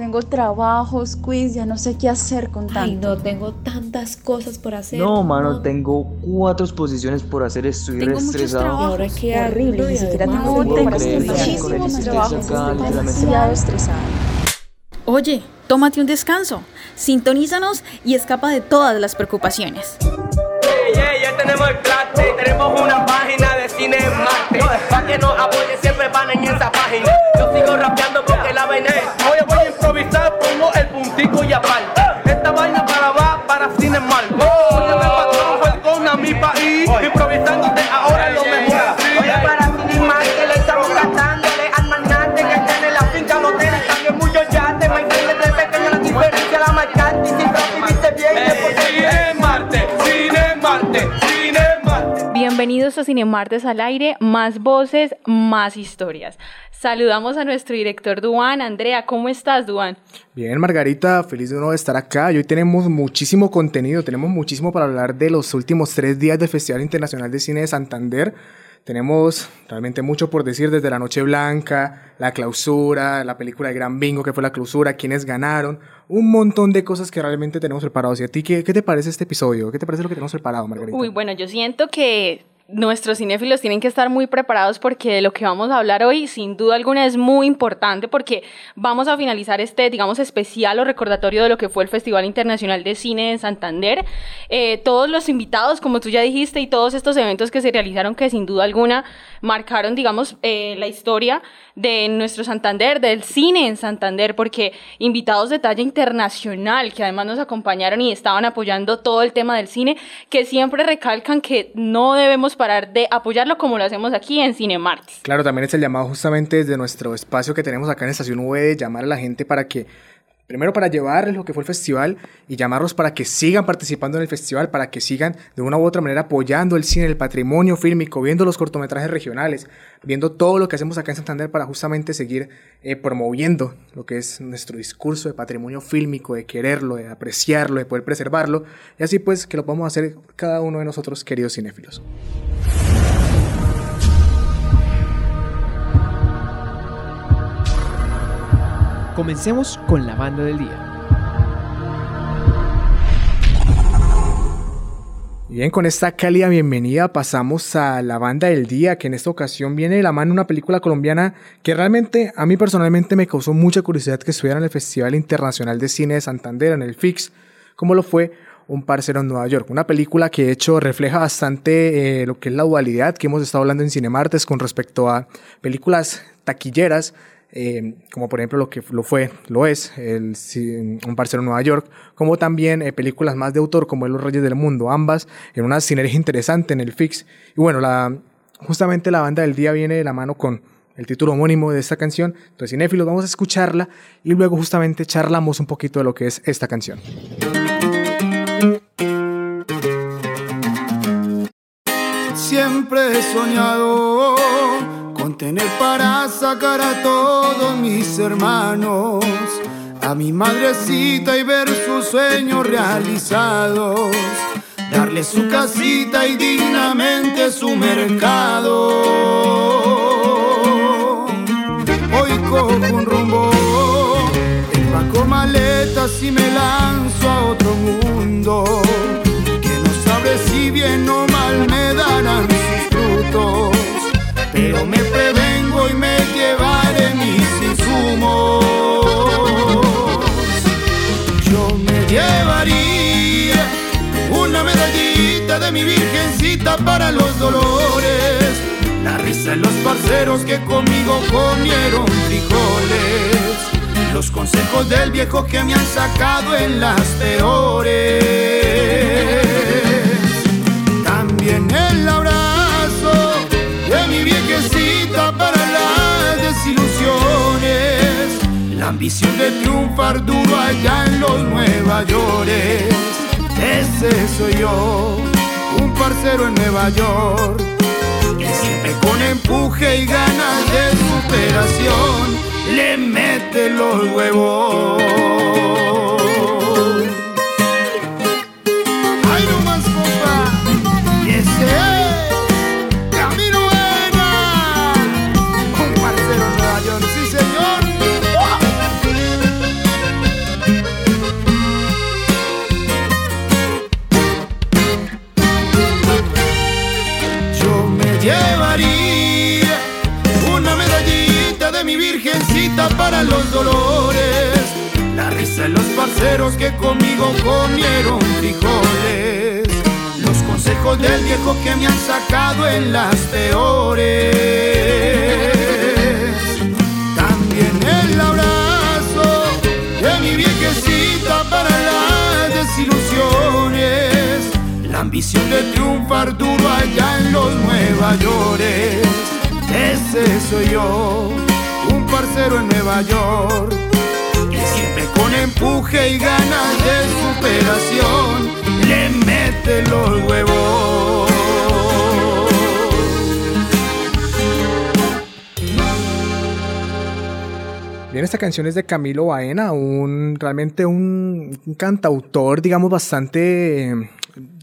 Tengo trabajos, quiz, ya no sé qué hacer con tanto. Ay, no, tengo tantas cosas por hacer. No, mano, tengo cuatro exposiciones por hacer, estoy Tengo estresado. ahora qué horrible, ni siquiera tengo para con el Muchísimos trabajos, estoy demasiado estresada. Oye, tómate un descanso, sintonízanos y escapa de todas las preocupaciones. Ey, ey, ya tenemos el plate, tenemos una página de cine en Marte. Pa' que nos apoyen, siempre van en esa página. Yo sigo rapeando la vaina es. Hoy voy a improvisar, pongo el puntico y aparte. Esta vaina para va para cine en Marte. Oye, me patrón, welcome a mi país. Improvisando de ahora es lo mejor. Oye, para cine en Marte le estamos cantándole al magnate que tiene la finca, no tiene también muchos yates. Me entiendes de pequeña la diferencia, la marcante. Y si tú viviste bien, después cine en Marte, cine Marte, cine Marte. Bienvenidos a Cinemartes al aire, más voces, más historias. Saludamos a nuestro director Duan. Andrea, ¿cómo estás, Duan? Bien, Margarita, feliz de nuevo de estar acá. Y hoy tenemos muchísimo contenido, tenemos muchísimo para hablar de los últimos tres días del Festival Internacional de Cine de Santander. Tenemos realmente mucho por decir desde la Noche Blanca, la clausura, la película de Gran Bingo que fue la clausura, quienes ganaron, un montón de cosas que realmente tenemos preparados. ¿Y a ti qué, qué te parece este episodio? ¿Qué te parece lo que tenemos preparado, Margarita? Uy, bueno, yo siento que nuestros cinéfilos tienen que estar muy preparados porque de lo que vamos a hablar hoy, sin duda alguna, es muy importante porque vamos a finalizar este, digamos, especial o recordatorio de lo que fue el Festival Internacional de Cine en Santander. Eh, todos los invitados, como tú ya dijiste, y todos estos eventos que se realizaron que sin duda alguna marcaron, digamos, eh, la historia de nuestro Santander, del cine en Santander, porque invitados de talla internacional que además nos acompañaron y estaban apoyando todo el tema del cine, que siempre recalcan que no debemos parar de apoyarlo como lo hacemos aquí en Cinemartes. Claro, también es el llamado justamente desde nuestro espacio que tenemos acá en Estación V de llamar a la gente para que, primero para llevarles lo que fue el festival y llamarlos para que sigan participando en el festival, para que sigan de una u otra manera apoyando el cine, el patrimonio fílmico, viendo los cortometrajes regionales, viendo todo lo que hacemos acá en Santander para justamente seguir eh, promoviendo lo que es nuestro discurso de patrimonio fílmico, de quererlo, de apreciarlo, de poder preservarlo, y así pues que lo podamos hacer cada uno de nosotros, queridos cinéfilos. Comencemos con la banda del día. Bien, con esta cálida bienvenida pasamos a la banda del día, que en esta ocasión viene de la mano una película colombiana que realmente a mí personalmente me causó mucha curiosidad que estuviera en el Festival Internacional de Cine de Santander, en el FIX, como lo fue Un Parcero en Nueva York. Una película que de hecho refleja bastante eh, lo que es la dualidad que hemos estado hablando en Cinemartes con respecto a películas taquilleras eh, como por ejemplo lo que lo fue, lo es, el, Un Parcero en Nueva York, como también eh, películas más de autor como Los Reyes del Mundo, ambas en una sinergia interesante en el Fix. Y bueno, la, justamente la banda del día viene de la mano con el título homónimo de esta canción. Entonces, cinéfilos, vamos a escucharla y luego justamente charlamos un poquito de lo que es esta canción. Siempre he soñado con tener para sacar a todos mis hermanos, a mi madrecita y ver sus sueños realizados, darle su casita y dignamente su mercado. Hoy cojo un rumbo, empaco maletas y me lanzo a otro mundo que no sabe si bien o mal me darán sus frutos, pero me prevengo y me llevaré mis insumos. Yo me llevaría una medallita de mi virgencita para los dolores, la risa de los parceros que conmigo comieron frijoles, los consejos del viejo que me han sacado en las peores. Ambición de triunfar duro allá en los Nueva York. Ese soy yo, un parcero en Nueva York. Que siempre con empuje y ganas de superación le mete los huevos. de mi virgencita para los dolores. La risa de los parceros que conmigo comieron frijoles. Los consejos del viejo que me han sacado en las peores. También el abrazo de mi viejecita para las desilusiones. La ambición de triunfar duro allá en los Nueva York. Ese soy yo parcero en Nueva York. Que siempre con empuje y ganas de superación le mete los huevos. Bien, esta canción es de Camilo Baena, un realmente un, un cantautor, digamos, bastante, eh,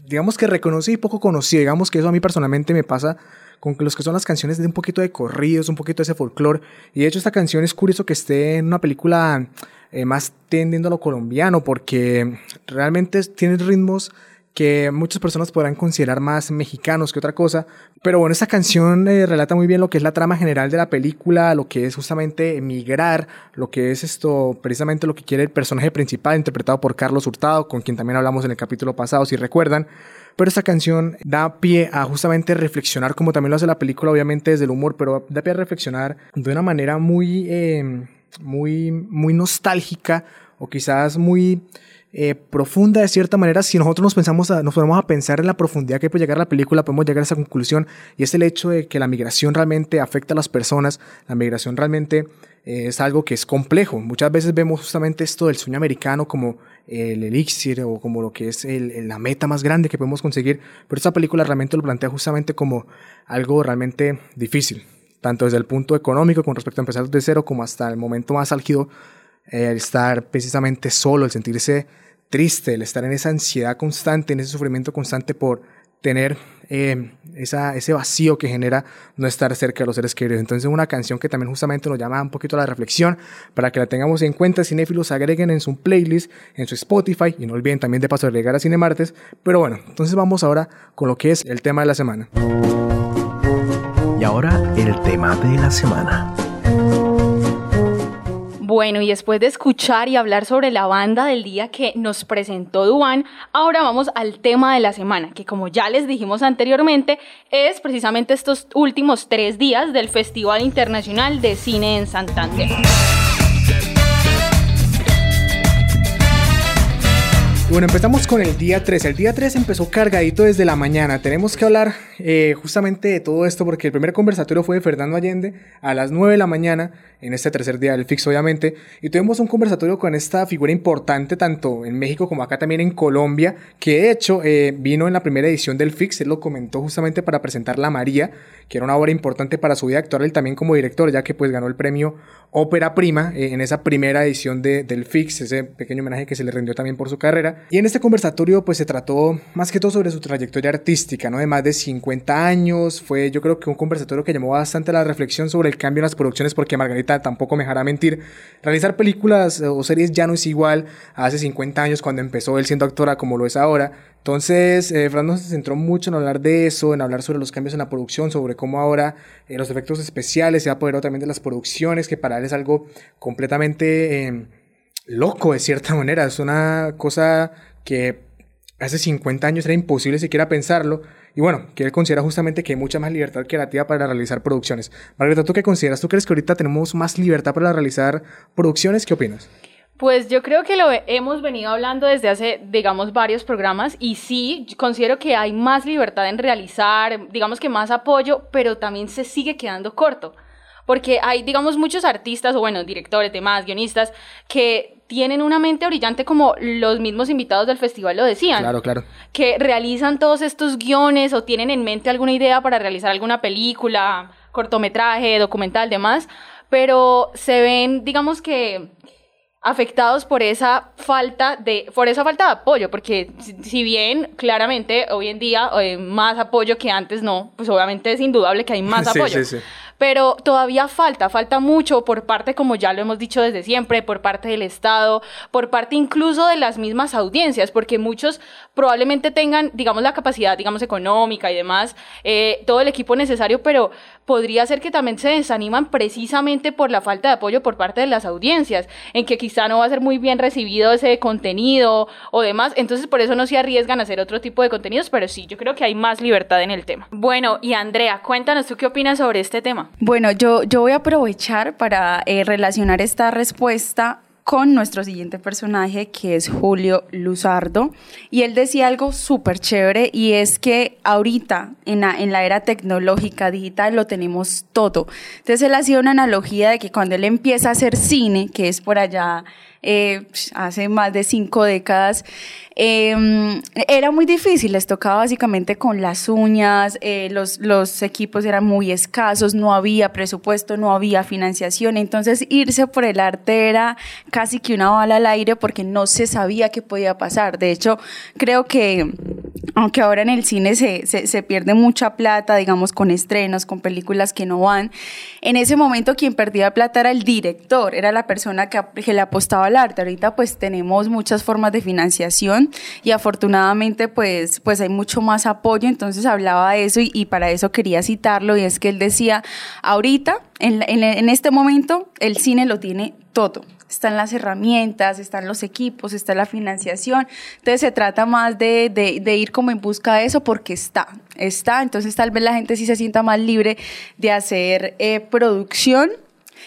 digamos que reconocido y poco conocido. Digamos que eso a mí personalmente me pasa con los que son las canciones de un poquito de corridos, un poquito de ese folclore. Y de hecho esta canción es curioso que esté en una película eh, más tendiendo a lo colombiano, porque realmente tiene ritmos que muchas personas podrán considerar más mexicanos que otra cosa. Pero bueno, esta canción eh, relata muy bien lo que es la trama general de la película, lo que es justamente emigrar, lo que es esto, precisamente lo que quiere el personaje principal, interpretado por Carlos Hurtado, con quien también hablamos en el capítulo pasado, si recuerdan. Pero esta canción da pie a justamente reflexionar, como también lo hace la película, obviamente desde el humor, pero da pie a reflexionar de una manera muy, eh, muy, muy nostálgica o quizás muy eh, profunda de cierta manera. Si nosotros nos pensamos, a, nos ponemos a pensar en la profundidad que puede llegar a la película, podemos llegar a esa conclusión y es el hecho de que la migración realmente afecta a las personas, la migración realmente eh, es algo que es complejo. Muchas veces vemos justamente esto del sueño americano como el elixir o como lo que es la meta más grande que podemos conseguir, pero esta película realmente lo plantea justamente como algo realmente difícil, tanto desde el punto económico con respecto a empezar de cero como hasta el momento más álgido, eh, el estar precisamente solo, el sentirse triste, el estar en esa ansiedad constante, en ese sufrimiento constante por tener eh, esa, ese vacío que genera no estar cerca de los seres queridos. Entonces una canción que también justamente nos llama un poquito a la reflexión para que la tengamos en cuenta, cinéfilos agreguen en su playlist, en su Spotify y no olviden también de paso agregar a Cinemartes. Pero bueno, entonces vamos ahora con lo que es el tema de la semana. Y ahora el tema de la semana. Bueno, y después de escuchar y hablar sobre la banda del día que nos presentó Duan, ahora vamos al tema de la semana, que como ya les dijimos anteriormente, es precisamente estos últimos tres días del Festival Internacional de Cine en Santander. Bueno, empezamos con el día 3. El día 3 empezó cargadito desde la mañana. Tenemos que hablar eh, justamente de todo esto porque el primer conversatorio fue de Fernando Allende a las 9 de la mañana, en este tercer día del FIX obviamente, y tuvimos un conversatorio con esta figura importante tanto en México como acá también en Colombia, que de hecho eh, vino en la primera edición del FIX, él lo comentó justamente para presentar La María, que era una obra importante para su vida actual, también como director, ya que pues ganó el premio Ópera Prima eh, en esa primera edición de, del FIX, ese pequeño homenaje que se le rindió también por su carrera. Y en este conversatorio pues se trató más que todo sobre su trayectoria artística, ¿no? De más de 50 años, fue yo creo que un conversatorio que llamó bastante la reflexión sobre el cambio en las producciones porque Margarita tampoco me dejará mentir, realizar películas o series ya no es igual a hace 50 años cuando empezó él siendo actora como lo es ahora. Entonces, eh, Fernando se centró mucho en hablar de eso, en hablar sobre los cambios en la producción, sobre cómo ahora eh, los efectos especiales se ha apoderado también de las producciones, que para él es algo completamente eh, loco de cierta manera. Es una cosa que hace 50 años era imposible siquiera pensarlo. Y bueno, que él considera justamente que hay mucha más libertad creativa para realizar producciones. Margarita, ¿tú qué consideras? ¿Tú crees que ahorita tenemos más libertad para realizar producciones? ¿Qué opinas? Pues yo creo que lo hemos venido hablando desde hace, digamos, varios programas y sí, considero que hay más libertad en realizar, digamos que más apoyo, pero también se sigue quedando corto. Porque hay, digamos, muchos artistas, o bueno, directores, demás, guionistas, que tienen una mente brillante como los mismos invitados del festival lo decían. Claro, claro. Que realizan todos estos guiones o tienen en mente alguna idea para realizar alguna película, cortometraje, documental, demás, pero se ven, digamos que afectados por esa falta de por esa falta de apoyo porque si bien claramente hoy en día hay más apoyo que antes no pues obviamente es indudable que hay más Sí, apoyo sí, sí. Pero todavía falta, falta mucho por parte, como ya lo hemos dicho desde siempre, por parte del Estado, por parte incluso de las mismas audiencias, porque muchos probablemente tengan, digamos, la capacidad, digamos, económica y demás, eh, todo el equipo necesario, pero podría ser que también se desaniman precisamente por la falta de apoyo por parte de las audiencias, en que quizá no va a ser muy bien recibido ese contenido o demás, entonces por eso no se arriesgan a hacer otro tipo de contenidos, pero sí, yo creo que hay más libertad en el tema. Bueno, y Andrea, cuéntanos tú qué opinas sobre este tema. Bueno, yo, yo voy a aprovechar para eh, relacionar esta respuesta con nuestro siguiente personaje que es Julio Luzardo y él decía algo súper chévere y es que ahorita en la, en la era tecnológica digital lo tenemos todo. Entonces él hacía una analogía de que cuando él empieza a hacer cine, que es por allá eh, hace más de cinco décadas, eh, era muy difícil, les tocaba básicamente con las uñas, eh, los, los equipos eran muy escasos, no había presupuesto, no había financiación, entonces irse por el arte era casi que una bala al aire porque no se sabía qué podía pasar. De hecho, creo que aunque ahora en el cine se, se, pierde mucha plata, digamos, con estrenos, con películas que no van, en ese momento quien perdía plata era el director, era la persona que le apostaba al arte. Ahorita pues tenemos muchas formas de financiación y afortunadamente pues, pues hay mucho más apoyo, entonces hablaba de eso y, para eso quería citarlo y es que él decía, ahorita, en, en, este momento, el cine lo tiene todo están las herramientas, están los equipos, está la financiación. Entonces se trata más de, de, de, ir como en busca de eso porque está, está. Entonces tal vez la gente sí se sienta más libre de hacer eh, producción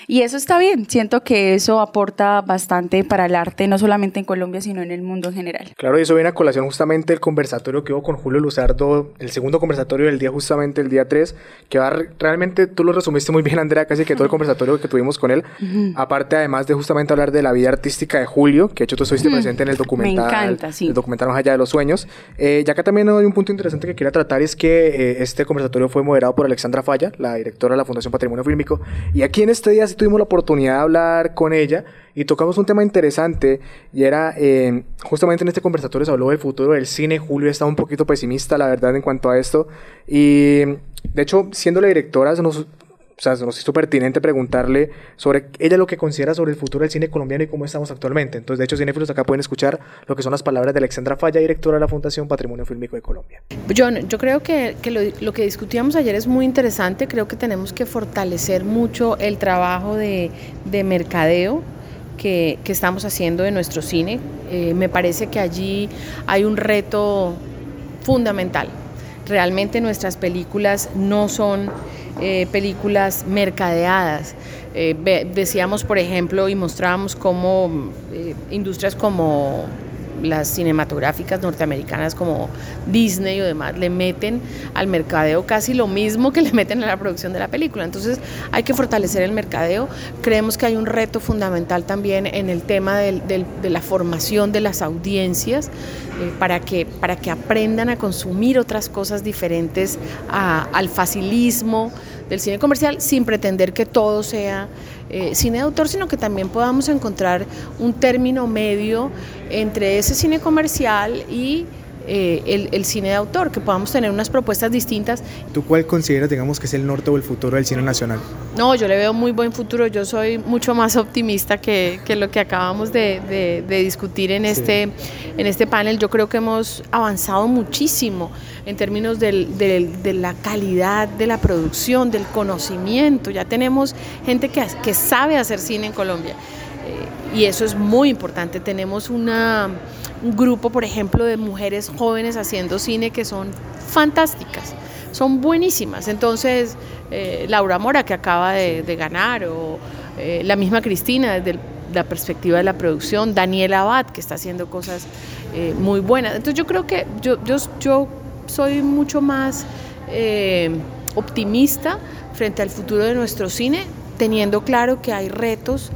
y eso está bien, siento que eso aporta bastante para el arte, no solamente en Colombia, sino en el mundo en general. Claro, y eso viene a colación justamente el conversatorio que hubo con Julio Luzardo, el segundo conversatorio del día, justamente el día 3, que va realmente, tú lo resumiste muy bien, Andrea, casi que todo el conversatorio que tuvimos con él, uh -huh. aparte además de justamente hablar de la vida artística de Julio, que de hecho tú estuviste uh -huh. presente en el documental, Me encanta, sí. el documental Más allá de los sueños, eh, ya que también hay un punto interesante que quería tratar, es que eh, este conversatorio fue moderado por Alexandra Falla, la directora de la Fundación Patrimonio Fílmico, y aquí en este día sí tuvimos la oportunidad de hablar con ella y tocamos un tema interesante y era eh, justamente en este conversatorio se habló del futuro del cine. Julio estaba un poquito pesimista, la verdad, en cuanto a esto. Y de hecho, siendo la directora, se nos, o sea, se nos hizo pertinente preguntarle sobre ella lo que considera sobre el futuro del cine colombiano y cómo estamos actualmente. Entonces, de hecho, cinéfilos acá pueden escuchar lo que son las palabras de Alexandra Falla, directora de la Fundación Patrimonio Fílmico de Colombia. Yo, yo creo que, lo, que discutíamos ayer es muy interesante. Creo que tenemos que fortalecer mucho el trabajo de, de mercadeo que, estamos haciendo en nuestro cine. Eh, me parece que allí hay un reto fundamental. Realmente nuestras películas no son eh, películas mercadeadas. Eh, decíamos, por ejemplo, y mostrábamos cómo eh, industrias como las cinematográficas norteamericanas como Disney o demás le meten al mercadeo casi lo mismo que le meten a la producción de la película. Entonces hay que fortalecer el mercadeo. Creemos que hay un reto fundamental también en el tema de la formación de las audiencias eh, para, que, para que aprendan a consumir otras cosas diferentes al facilismo del cine comercial sin pretender que todo sea eh, cine de autor, sino que también podamos encontrar un término medio entre ese cine comercial y eh, el, el, cine de autor, que podamos tener unas propuestas distintas. ¿Tú cuál consideras, digamos, que es el norte o el futuro del cine nacional? No, yo le veo muy buen futuro, yo soy mucho más optimista que, que lo que acabamos de, de, de discutir en, sí. este, en este panel. Yo creo que hemos avanzado muchísimo en términos del, del, de la calidad de la producción, del conocimiento. Ya tenemos gente que, que sabe hacer cine en Colombia. Eh, y eso es muy importante. Tenemos una, un grupo, por ejemplo, de mujeres jóvenes haciendo cine que son fantásticas, son buenísimas. Entonces, eh, Laura Mora, que acaba de, de ganar, o eh, la misma Cristina, desde el, la perspectiva de la producción, Daniela Abad, que está haciendo cosas eh, muy buenas. Entonces, yo creo que yo, yo, yo soy mucho más optimista frente al futuro de nuestro cine, teniendo claro que hay retos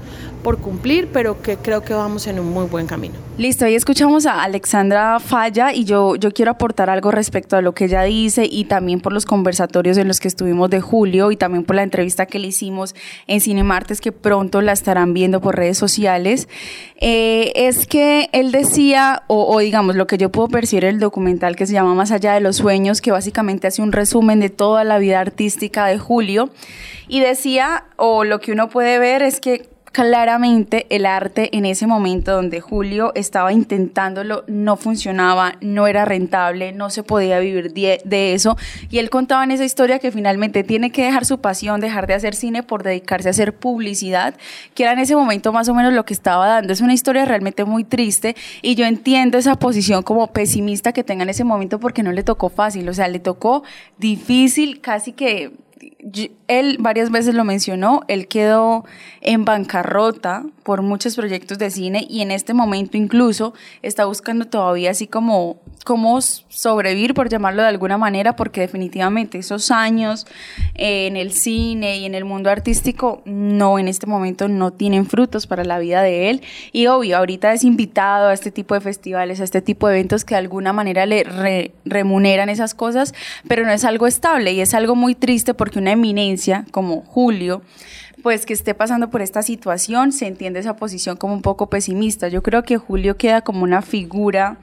por cumplir, pero que creo que vamos en un muy buen camino. Listo, ahí escuchamos a Alexandra Falla y yo, yo quiero aportar algo respecto a lo que ella dice y también por los conversatorios en los que estuvimos de julio y también por la entrevista que le hicimos en Cinemartes que pronto la estarán viendo por redes sociales. Eh, es que él decía, o, o digamos lo que yo puedo percibir el documental que se llama Más allá de los sueños, que básicamente hace un resumen de toda la vida artística de Julio y decía, o lo que uno puede ver es que claramente el arte en ese momento donde Julio estaba intentándolo no funcionaba, no era rentable, no se podía vivir de, eso. Y él contaba en esa historia que finalmente tiene que dejar su pasión, dejar de hacer cine por dedicarse a hacer publicidad, que era en ese momento más o menos lo que estaba dando. Es una historia realmente muy triste y yo entiendo esa posición como pesimista que tenga en ese momento porque no le tocó fácil, o sea, le tocó difícil, casi que él varias veces lo mencionó, él quedó en bancarrota por muchos proyectos de cine y en este momento incluso está buscando todavía así como cómo sobrevivir, por llamarlo de alguna manera, porque definitivamente esos años eh, en el cine y en el mundo artístico no, en este momento no tienen frutos para la vida de él. Y obvio, ahorita es invitado a este tipo de festivales, a este tipo de eventos que de alguna manera le re remuneran esas cosas, pero no es algo estable y es algo muy triste porque una eminencia como Julio, pues que esté pasando por esta situación, se entiende esa posición como un poco pesimista. Yo creo que Julio queda como una figura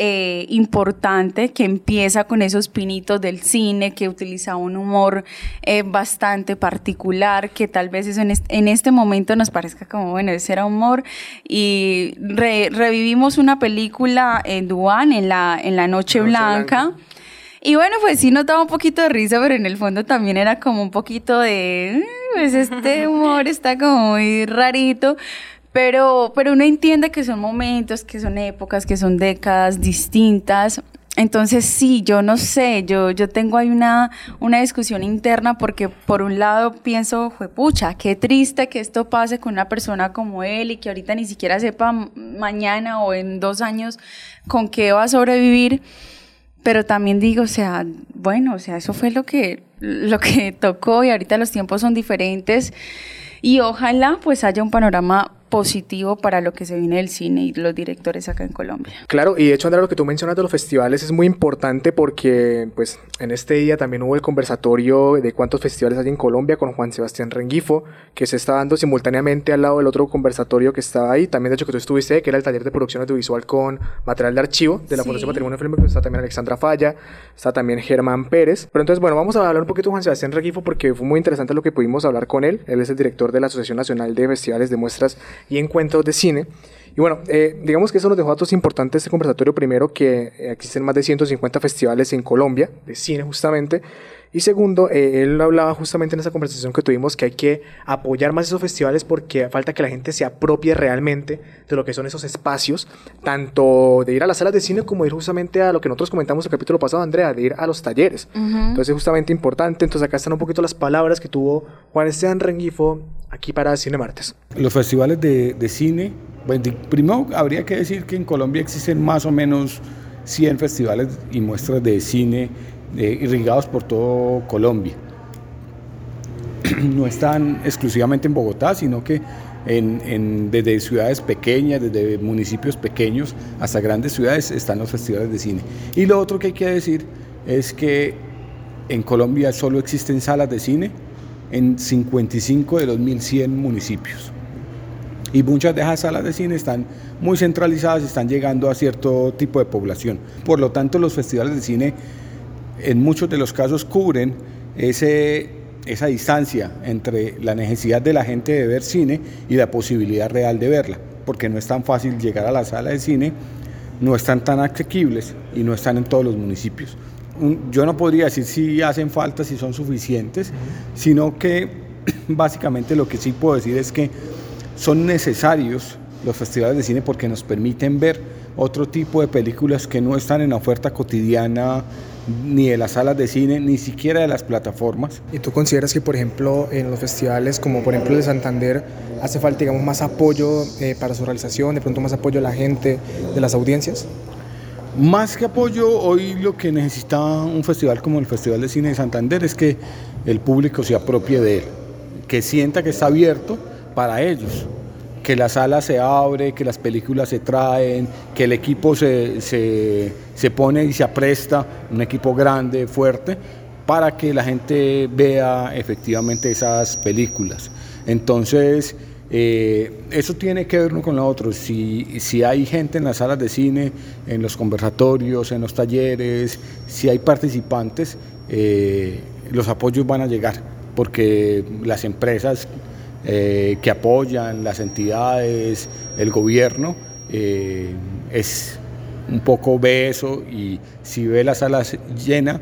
eh, importante que empieza con esos pinitos del cine, que utiliza un humor eh, bastante particular, que tal vez eso en, este, en este momento nos parezca como, bueno, ese era humor. Y re, revivimos una película en Duan, en la, en la Noche, Noche Blanca. Y bueno, pues sí notaba un poquito de risa, pero en el fondo también era como un poquito de, pues este humor está como muy rarito. Pero, pero uno entiende que son momentos, que son épocas, que son décadas distintas. Entonces sí, yo no sé, yo, yo tengo ahí una, una discusión interna porque por un lado pienso, pucha, qué triste que esto pase con una persona como él y que ahorita ni siquiera sepa mañana o en dos años con qué va a sobrevivir. Pero también digo, o sea, bueno, o sea, eso fue lo que, lo que tocó y ahorita los tiempos son diferentes y ojalá pues haya un panorama positivo para lo que se viene del cine y los directores acá en Colombia. Claro, y de hecho, Andrea, lo que tú mencionas de los festivales es muy importante porque, pues, en este día también hubo el conversatorio de cuántos festivales hay en Colombia con Juan Sebastián Rengifo, que se está dando simultáneamente al lado del otro conversatorio que estaba ahí, también de hecho que tú estuviste, que era el taller de producción audiovisual con material de archivo de la sí. Fundación Patrimonio Film, está también Alexandra Falla, está también Germán Pérez. Pero entonces, bueno, vamos a hablar un poquito de Juan Sebastián Rengifo porque fue muy interesante lo que pudimos hablar con él. Él es el director de la Asociación Nacional de Festivales de Muestras y Encuentros de Cine. Y bueno, eh, digamos que eso nos dejó datos importantes este conversatorio. Primero, que eh, existen más de 150 festivales en Colombia de cine justamente. Y segundo, eh, él hablaba justamente en esa conversación que tuvimos que hay que apoyar más esos festivales porque falta que la gente se apropie realmente de lo que son esos espacios, tanto de ir a las salas de cine como de ir justamente a lo que nosotros comentamos el capítulo pasado, Andrea, de ir a los talleres. Uh -huh. Entonces, justamente importante. Entonces, acá están un poquito las palabras que tuvo Juan Esteban Rengifo aquí para Cine Martes. Los festivales de, de cine, bueno, primero habría que decir que en Colombia existen más o menos 100 festivales y muestras de cine eh, irrigados por todo Colombia. No están exclusivamente en Bogotá, sino que en, desde ciudades pequeñas, desde municipios pequeños hasta grandes ciudades están los festivales de cine. Y lo otro que hay que decir es que en Colombia solo existen salas de cine en 55 de los 1100 municipios. Y muchas de esas salas de cine están muy centralizadas y están llegando a cierto tipo de población. Por lo tanto, los festivales de cine en muchos de los casos cubren ese, esa distancia entre la necesidad de la gente de ver cine y la posibilidad real de verla, porque no es tan fácil llegar a la sala de cine, no están tan asequibles y no están en todos los municipios. Yo no podría decir si hacen falta, si son suficientes, sino que básicamente lo que sí puedo decir es que son necesarios los festivales de cine porque nos permiten ver otro tipo de películas que no están en la oferta cotidiana ni de las salas de cine, ni siquiera de las plataformas. ¿Y tú consideras que, por ejemplo, en los festivales, como por ejemplo el de Santander, hace falta, digamos, más apoyo eh, para su realización, de pronto más apoyo de la gente, de las audiencias? Más que apoyo, hoy lo que necesita un festival como el Festival de Cine de Santander es que el público se apropie de él, que sienta que está abierto para ellos, que la sala se abre, que las películas se traen, que el equipo se, se, se pone y se apresta, un equipo grande, fuerte, para que la gente vea efectivamente esas películas. Entonces, eh, eso tiene que ver uno con lo otro. Si, si hay gente en las salas de cine, en los conversatorios, en los talleres, si hay participantes, eh, los apoyos van a llegar, porque las empresas eh, que apoyan, las entidades, el gobierno, es un poco ve eso y si ve la sala llena,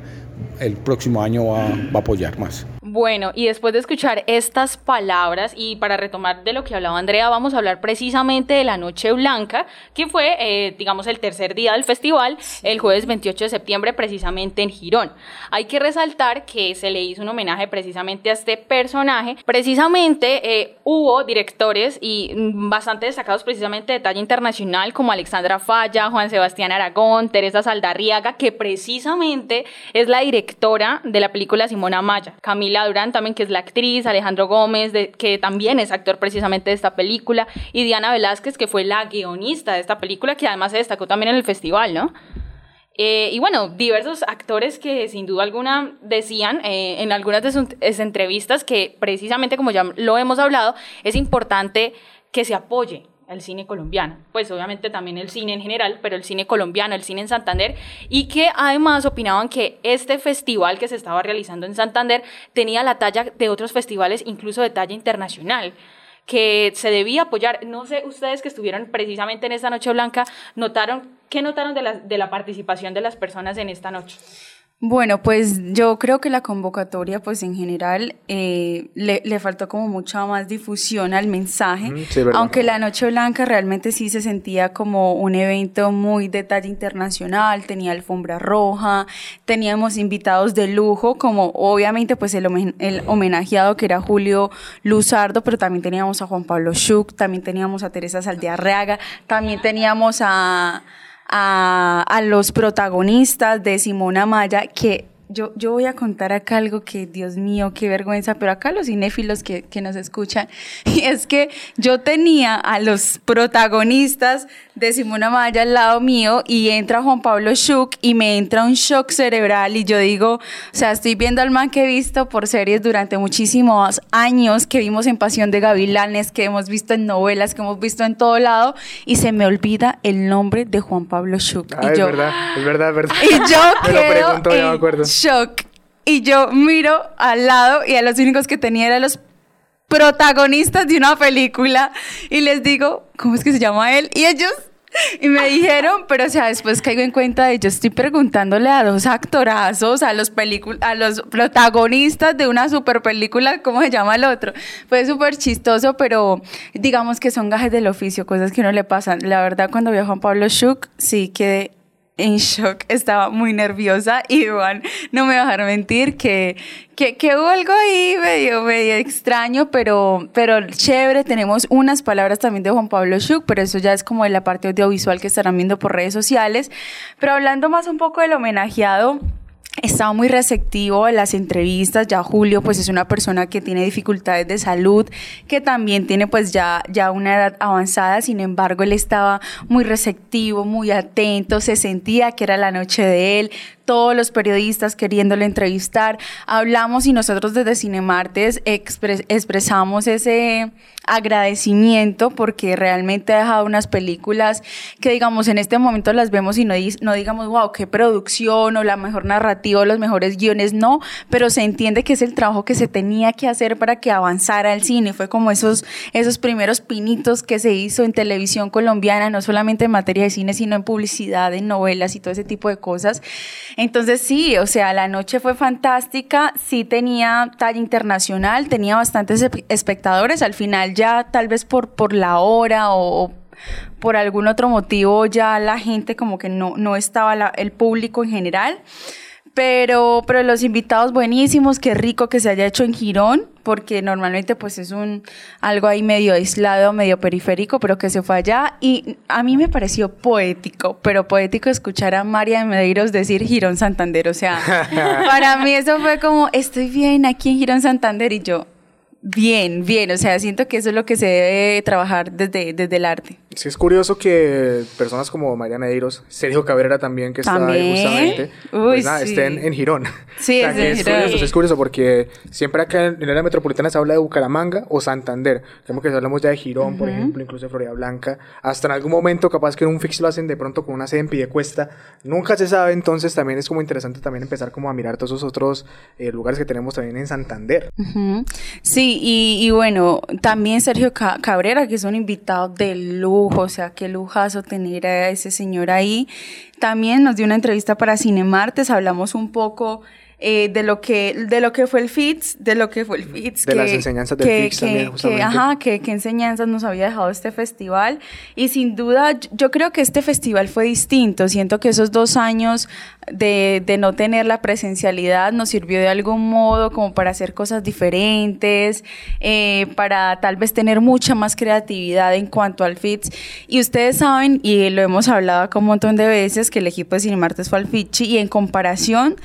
el próximo año va, va a apoyar más. Bueno, y después de escuchar estas palabras y para retomar de lo que hablaba Andrea, vamos a hablar precisamente de la Noche Blanca, que fue, eh, digamos, el tercer día del festival, el jueves 28 de septiembre, precisamente en Girón. Hay que resaltar que se le hizo un homenaje precisamente a este personaje. Precisamente eh, hubo directores y bastante destacados precisamente de talla internacional, como Alexandra Falla, Juan Sebastián Aragón, Teresa Saldarriaga, que precisamente es la directora de la película Simona Maya, Camila Durán también, que es la actriz, Alejandro Gómez, que también es actor precisamente de esta película, y Diana Velázquez, que fue la guionista de esta película, que además se destacó también en el festival, ¿no? Eh, y bueno, diversos actores que sin duda alguna decían eh, en algunas de sus entrevistas que precisamente como ya lo hemos hablado, es importante que se apoye el cine colombiano, pues obviamente también el cine en general, pero el cine colombiano, el cine en Santander, y que además opinaban que este festival que se estaba realizando en Santander tenía la talla de otros festivales, incluso de talla internacional que se debía apoyar. No sé, ustedes que estuvieron precisamente en esta Noche Blanca, notaron, ¿qué notaron de la, de la participación de las personas en esta noche? Bueno, pues yo creo que la convocatoria, pues en general, eh, le, le, faltó como mucha más difusión al mensaje, sí, aunque la Noche Blanca realmente sí se sentía como un evento muy de talla internacional, tenía alfombra roja, teníamos invitados de lujo, como obviamente pues el, homen- el homenajeado que era Julio Luzardo, pero también teníamos a Juan Pablo Schuch, también teníamos a Teresa Saldiarreaga, también teníamos a a, a los protagonistas de Simona Maya, que yo, yo voy a contar acá algo que, Dios mío, qué vergüenza, pero acá los cinéfilos que, que nos escuchan, y es que yo tenía a los protagonistas de Simona Maya al lado mío y entra Juan Pablo Schuch y me entra un shock cerebral y yo digo, o sea, estoy viendo al man que he visto por series durante muchísimos años, que vimos en Pasión de Gavilanes, que hemos visto en novelas, que hemos visto en todo lado, y se me olvida el nombre de Juan Pablo Schuch. Ah, y es yo, verdad, es verdad, es verdad. y yo Me lo preguntó, ya me en acuerdo. Shock. Y yo miro al lado y a los únicos que tenía eran los protagonistas de una película y les digo, ¿cómo es que se llama él? Y ellos y me dijeron, pero o sea, después caigo en cuenta de yo estoy preguntándole a dos actorazos, a los a los protagonistas de una super película, ¿cómo se llama el otro? Fue súper chistoso, pero digamos que son gajes del oficio, cosas que uno le pasan. La verdad, cuando vi a Juan Pablo Schuch, sí quedé en shock, estaba muy nerviosa y Iván no me va a dejar mentir que, que, que hubo algo ahí medio, medio extraño, pero, pero chévere. Tenemos unas palabras también de Juan Pablo Schuch, pero eso ya es como de la parte audiovisual que estarán viendo por redes sociales. Pero hablando más un poco del homenajeado, estaba muy receptivo a las entrevistas. Ya Julio, pues es una persona que tiene dificultades de salud, que también tiene pues ya, ya una edad avanzada. Sin embargo, él estaba muy receptivo, muy atento, se sentía que era la noche de él. Todos los periodistas queriéndole entrevistar. Hablamos y nosotros desde Cinemartes expres- expresamos ese agradecimiento porque realmente ha dejado unas películas que digamos en este momento las vemos y no, digamos, wow, qué producción o la mejor narrativa o los mejores guiones, no, pero se entiende que es el trabajo que se tenía que hacer para que avanzara el cine. Fue como esos, esos primeros pinitos que se hizo en televisión colombiana, no solamente en materia de cine, sino en publicidad, en novelas y todo ese tipo de cosas. Entonces sí, o sea, la noche fue fantástica, sí tenía talla internacional, tenía bastantes espe- espectadores, al final ya tal vez por, por la hora o, o por algún otro motivo ya la gente como que no, no estaba la- el público en general. Pero, pero los invitados buenísimos, qué rico que se haya hecho en Girón, porque normalmente pues es un algo ahí medio aislado, medio periférico, pero que se fue allá. Y a mí me pareció poético, pero poético escuchar a María de Medeiros decir Girón Santander. O sea, para mí eso fue como, estoy bien aquí en Girón Santander y yo, bien, bien. O sea, siento que eso es lo que se debe trabajar desde, desde el arte. Sí, es curioso que personas como María Medeiros, Sergio Cabrera también, que está ahí justamente, Uy, pues nada, sí. estén en Girón. Sí, es que en es Girón. curioso, es curioso porque siempre acá en el área metropolitana se habla de Bucaramanga o Santander. Como que hablamos ya de Girón, por ejemplo, incluso de Florida Blanca. Hasta en algún momento, capaz que en un fix lo hacen de pronto con una sede en Piedecuesta. Nunca se sabe, entonces también es como interesante también empezar como a mirar todos esos otros eh, lugares que tenemos también en Santander. Sí, y, y bueno, también Sergio Ca- Cabrera, que es un invitado de lujo, o sea, qué lujazo tener a ese señor ahí. También nos dio una entrevista para Cinemartes, hablamos un poco eh, de lo que de lo que fue el FITS, de lo que fue el FITS. De las enseñanzas del FITS también, que- justamente. ajá, que, qué enseñanzas nos había dejado este festival. Y sin duda, yo- creo que este festival fue distinto. Siento que esos dos años de, de no tener la presencialidad nos sirvió de algún modo como para hacer cosas diferentes, eh, para tal vez tener mucha más creatividad en cuanto al FITS. Y ustedes saben, y lo hemos hablado acá un montón de veces, que el equipo de Cinemartes fue al FITCHI y en comparación...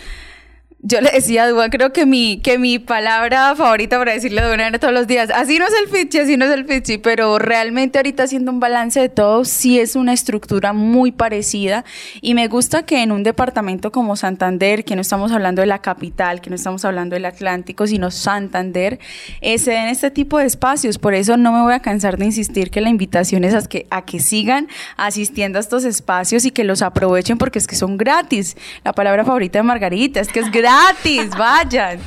Yo le decía a Dua, creo que mi, que mi palabra favorita para decirle a Dua todos los días, así no es el Fitchi, así no es el Fitchi, pero realmente ahorita haciendo un balance de todo, sí es una estructura muy parecida y me gusta que en un departamento como Santander, que no estamos hablando de la capital, que no estamos hablando del Atlántico, sino Santander, eh, se den este tipo de espacios. Por eso no me voy a cansar de insistir que la invitación es a que, a que sigan asistiendo a estos espacios y que los aprovechen porque es que son gratis. La palabra favorita de Margarita es que es gratis, vayan.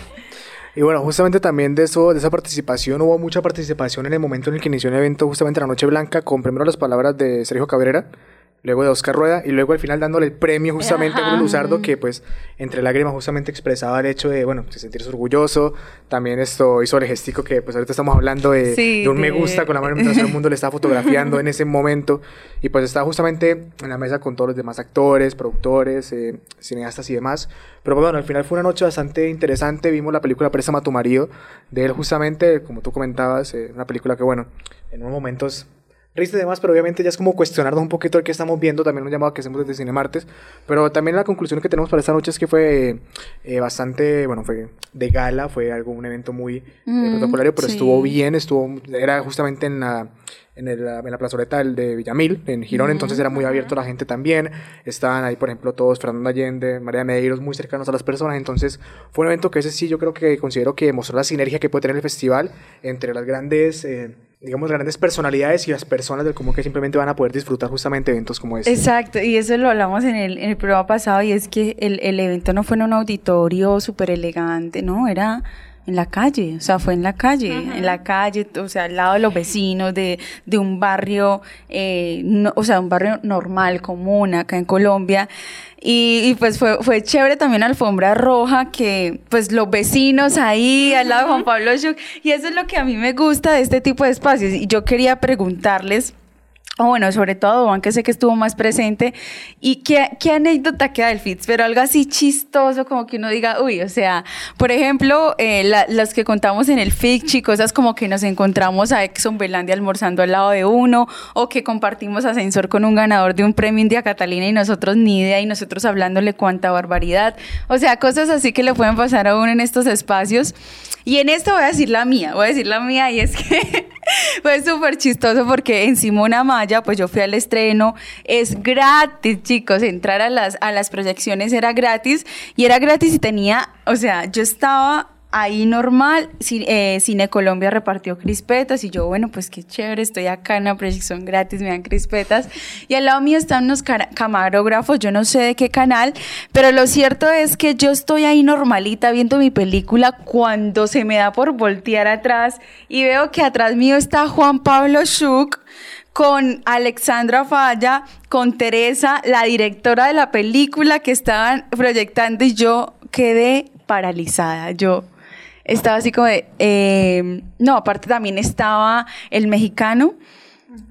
Y bueno, justamente también de eso, de esa participación, hubo mucha participación en el momento en el que inició el evento, justamente la Noche Blanca, con primero las palabras de Sergio Cabrera, luego de Oscar Rueda, y luego al final dándole el premio justamente a Julio Luzardo, que pues entre lágrimas justamente expresaba el hecho de, bueno, de sentirse orgulloso, también esto hizo el gestico que pues ahorita estamos hablando de, Sí, de un me gusta con la mano mientras todo el mundo le estaba fotografiando en ese momento, y pues estaba justamente en la mesa con todos los demás actores, productores, eh, cineastas y demás, pero bueno, al final fue una noche bastante interesante. Vimos la película Préstama a tu marido, de él justamente, como tú comentabas, eh, una película que, bueno, en unos momentos triste y demás, pero obviamente ya es como cuestionarnos un poquito el que estamos viendo, también un llamado que hacemos desde Cinemartes, pero también la conclusión que tenemos para esta noche es que fue eh, bastante, bueno, fue de gala, fue algo, un evento muy eh, Mm, protocolario, pero sí. estuvo bien, estuvo, era justamente en la, en, el- en la plazoleta del de Villamil, en Girón, entonces era muy abierto a la gente también, estaban ahí, por ejemplo, todos, Fernando Allende, María Medeiros, muy cercanos a las personas, entonces fue un evento que ese sí yo creo que considero que mostró la sinergia que puede tener el festival entre las grandes... eh, digamos, grandes personalidades y las personas del común que simplemente van a poder disfrutar justamente eventos como este. Exacto, y eso lo hablamos en el, en el programa pasado, y es que el, el evento no fue en un auditorio súper elegante, no, era en la calle, o sea, fue en la calle, en la calle, o sea, al lado de los vecinos, de, de un barrio, eh, no- o sea, un barrio normal, común, acá en Colombia. Y, y, pues fue, fue chévere también Alfombra Roja, que pues los vecinos ahí al lado de Juan Pablo Schuch, y eso es lo que a mí me gusta de este tipo de espacios. Y yo quería preguntarles, o bueno, sobre todo Juan, que sé que estuvo más presente, y qué, qué anécdota queda del FITS, pero algo así chistoso, como que uno diga, uy, o sea, por ejemplo, eh, la- las que contamos en el FITS, cosas como que nos encontramos a Exxon Belandia almorzando al lado de uno, o que compartimos ascensor con un ganador de un premio India Catalina y nosotros ni idea, y nosotros hablándole cuánta barbaridad, o sea, cosas así que le pueden pasar a uno en estos espacios. Y en esto voy a decir la mía, voy a decir la mía y es que fue súper chistoso porque en Simón Amaya, pues yo fui al estreno, es gratis, chicos, entrar a las, a las proyecciones era gratis y era gratis y tenía, o sea, yo estaba ahí normal, eh, Cine Colombia repartió crispetas y yo, bueno, pues qué chévere, estoy acá en la proyección gratis, me dan crispetas. Y al lado mío están unos camarógrafos, yo no sé de qué canal, pero lo cierto es que yo estoy ahí normalita viendo mi película cuando se me da por voltear atrás y veo que atrás mío está Juan Pablo Schuch con Alexandra Falla, con Teresa, la directora de la película que estaban proyectando y yo quedé paralizada. Yo estaba así como de... eh, no, aparte también estaba el mexicano.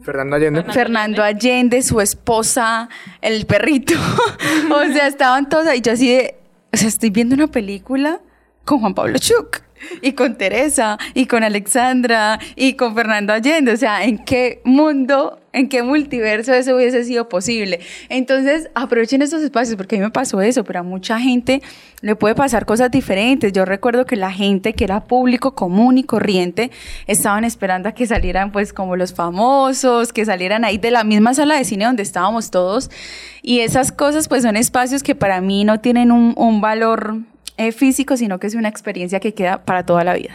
Fernando Allende. Fernando Allende, su esposa, el perrito. o sea, estaban todos ahí. Yo así de, o sea, estoy viendo una película con Juan Pablo Chuk y con Teresa y con Alexandra y con Fernando Allende. O sea, ¿en qué mundo ¿En qué multiverso eso hubiese sido posible? Entonces, aprovechen estos espacios porque a mí me pasó eso, pero a mucha gente le puede pasar cosas diferentes. Yo recuerdo que la gente que era público común y corriente estaban esperando a que salieran pues como los famosos, que salieran ahí de la misma sala de cine donde estábamos todos. Y esas cosas pues son espacios que para mí no tienen un, valor eh, físico, sino que es una experiencia que queda para toda la vida.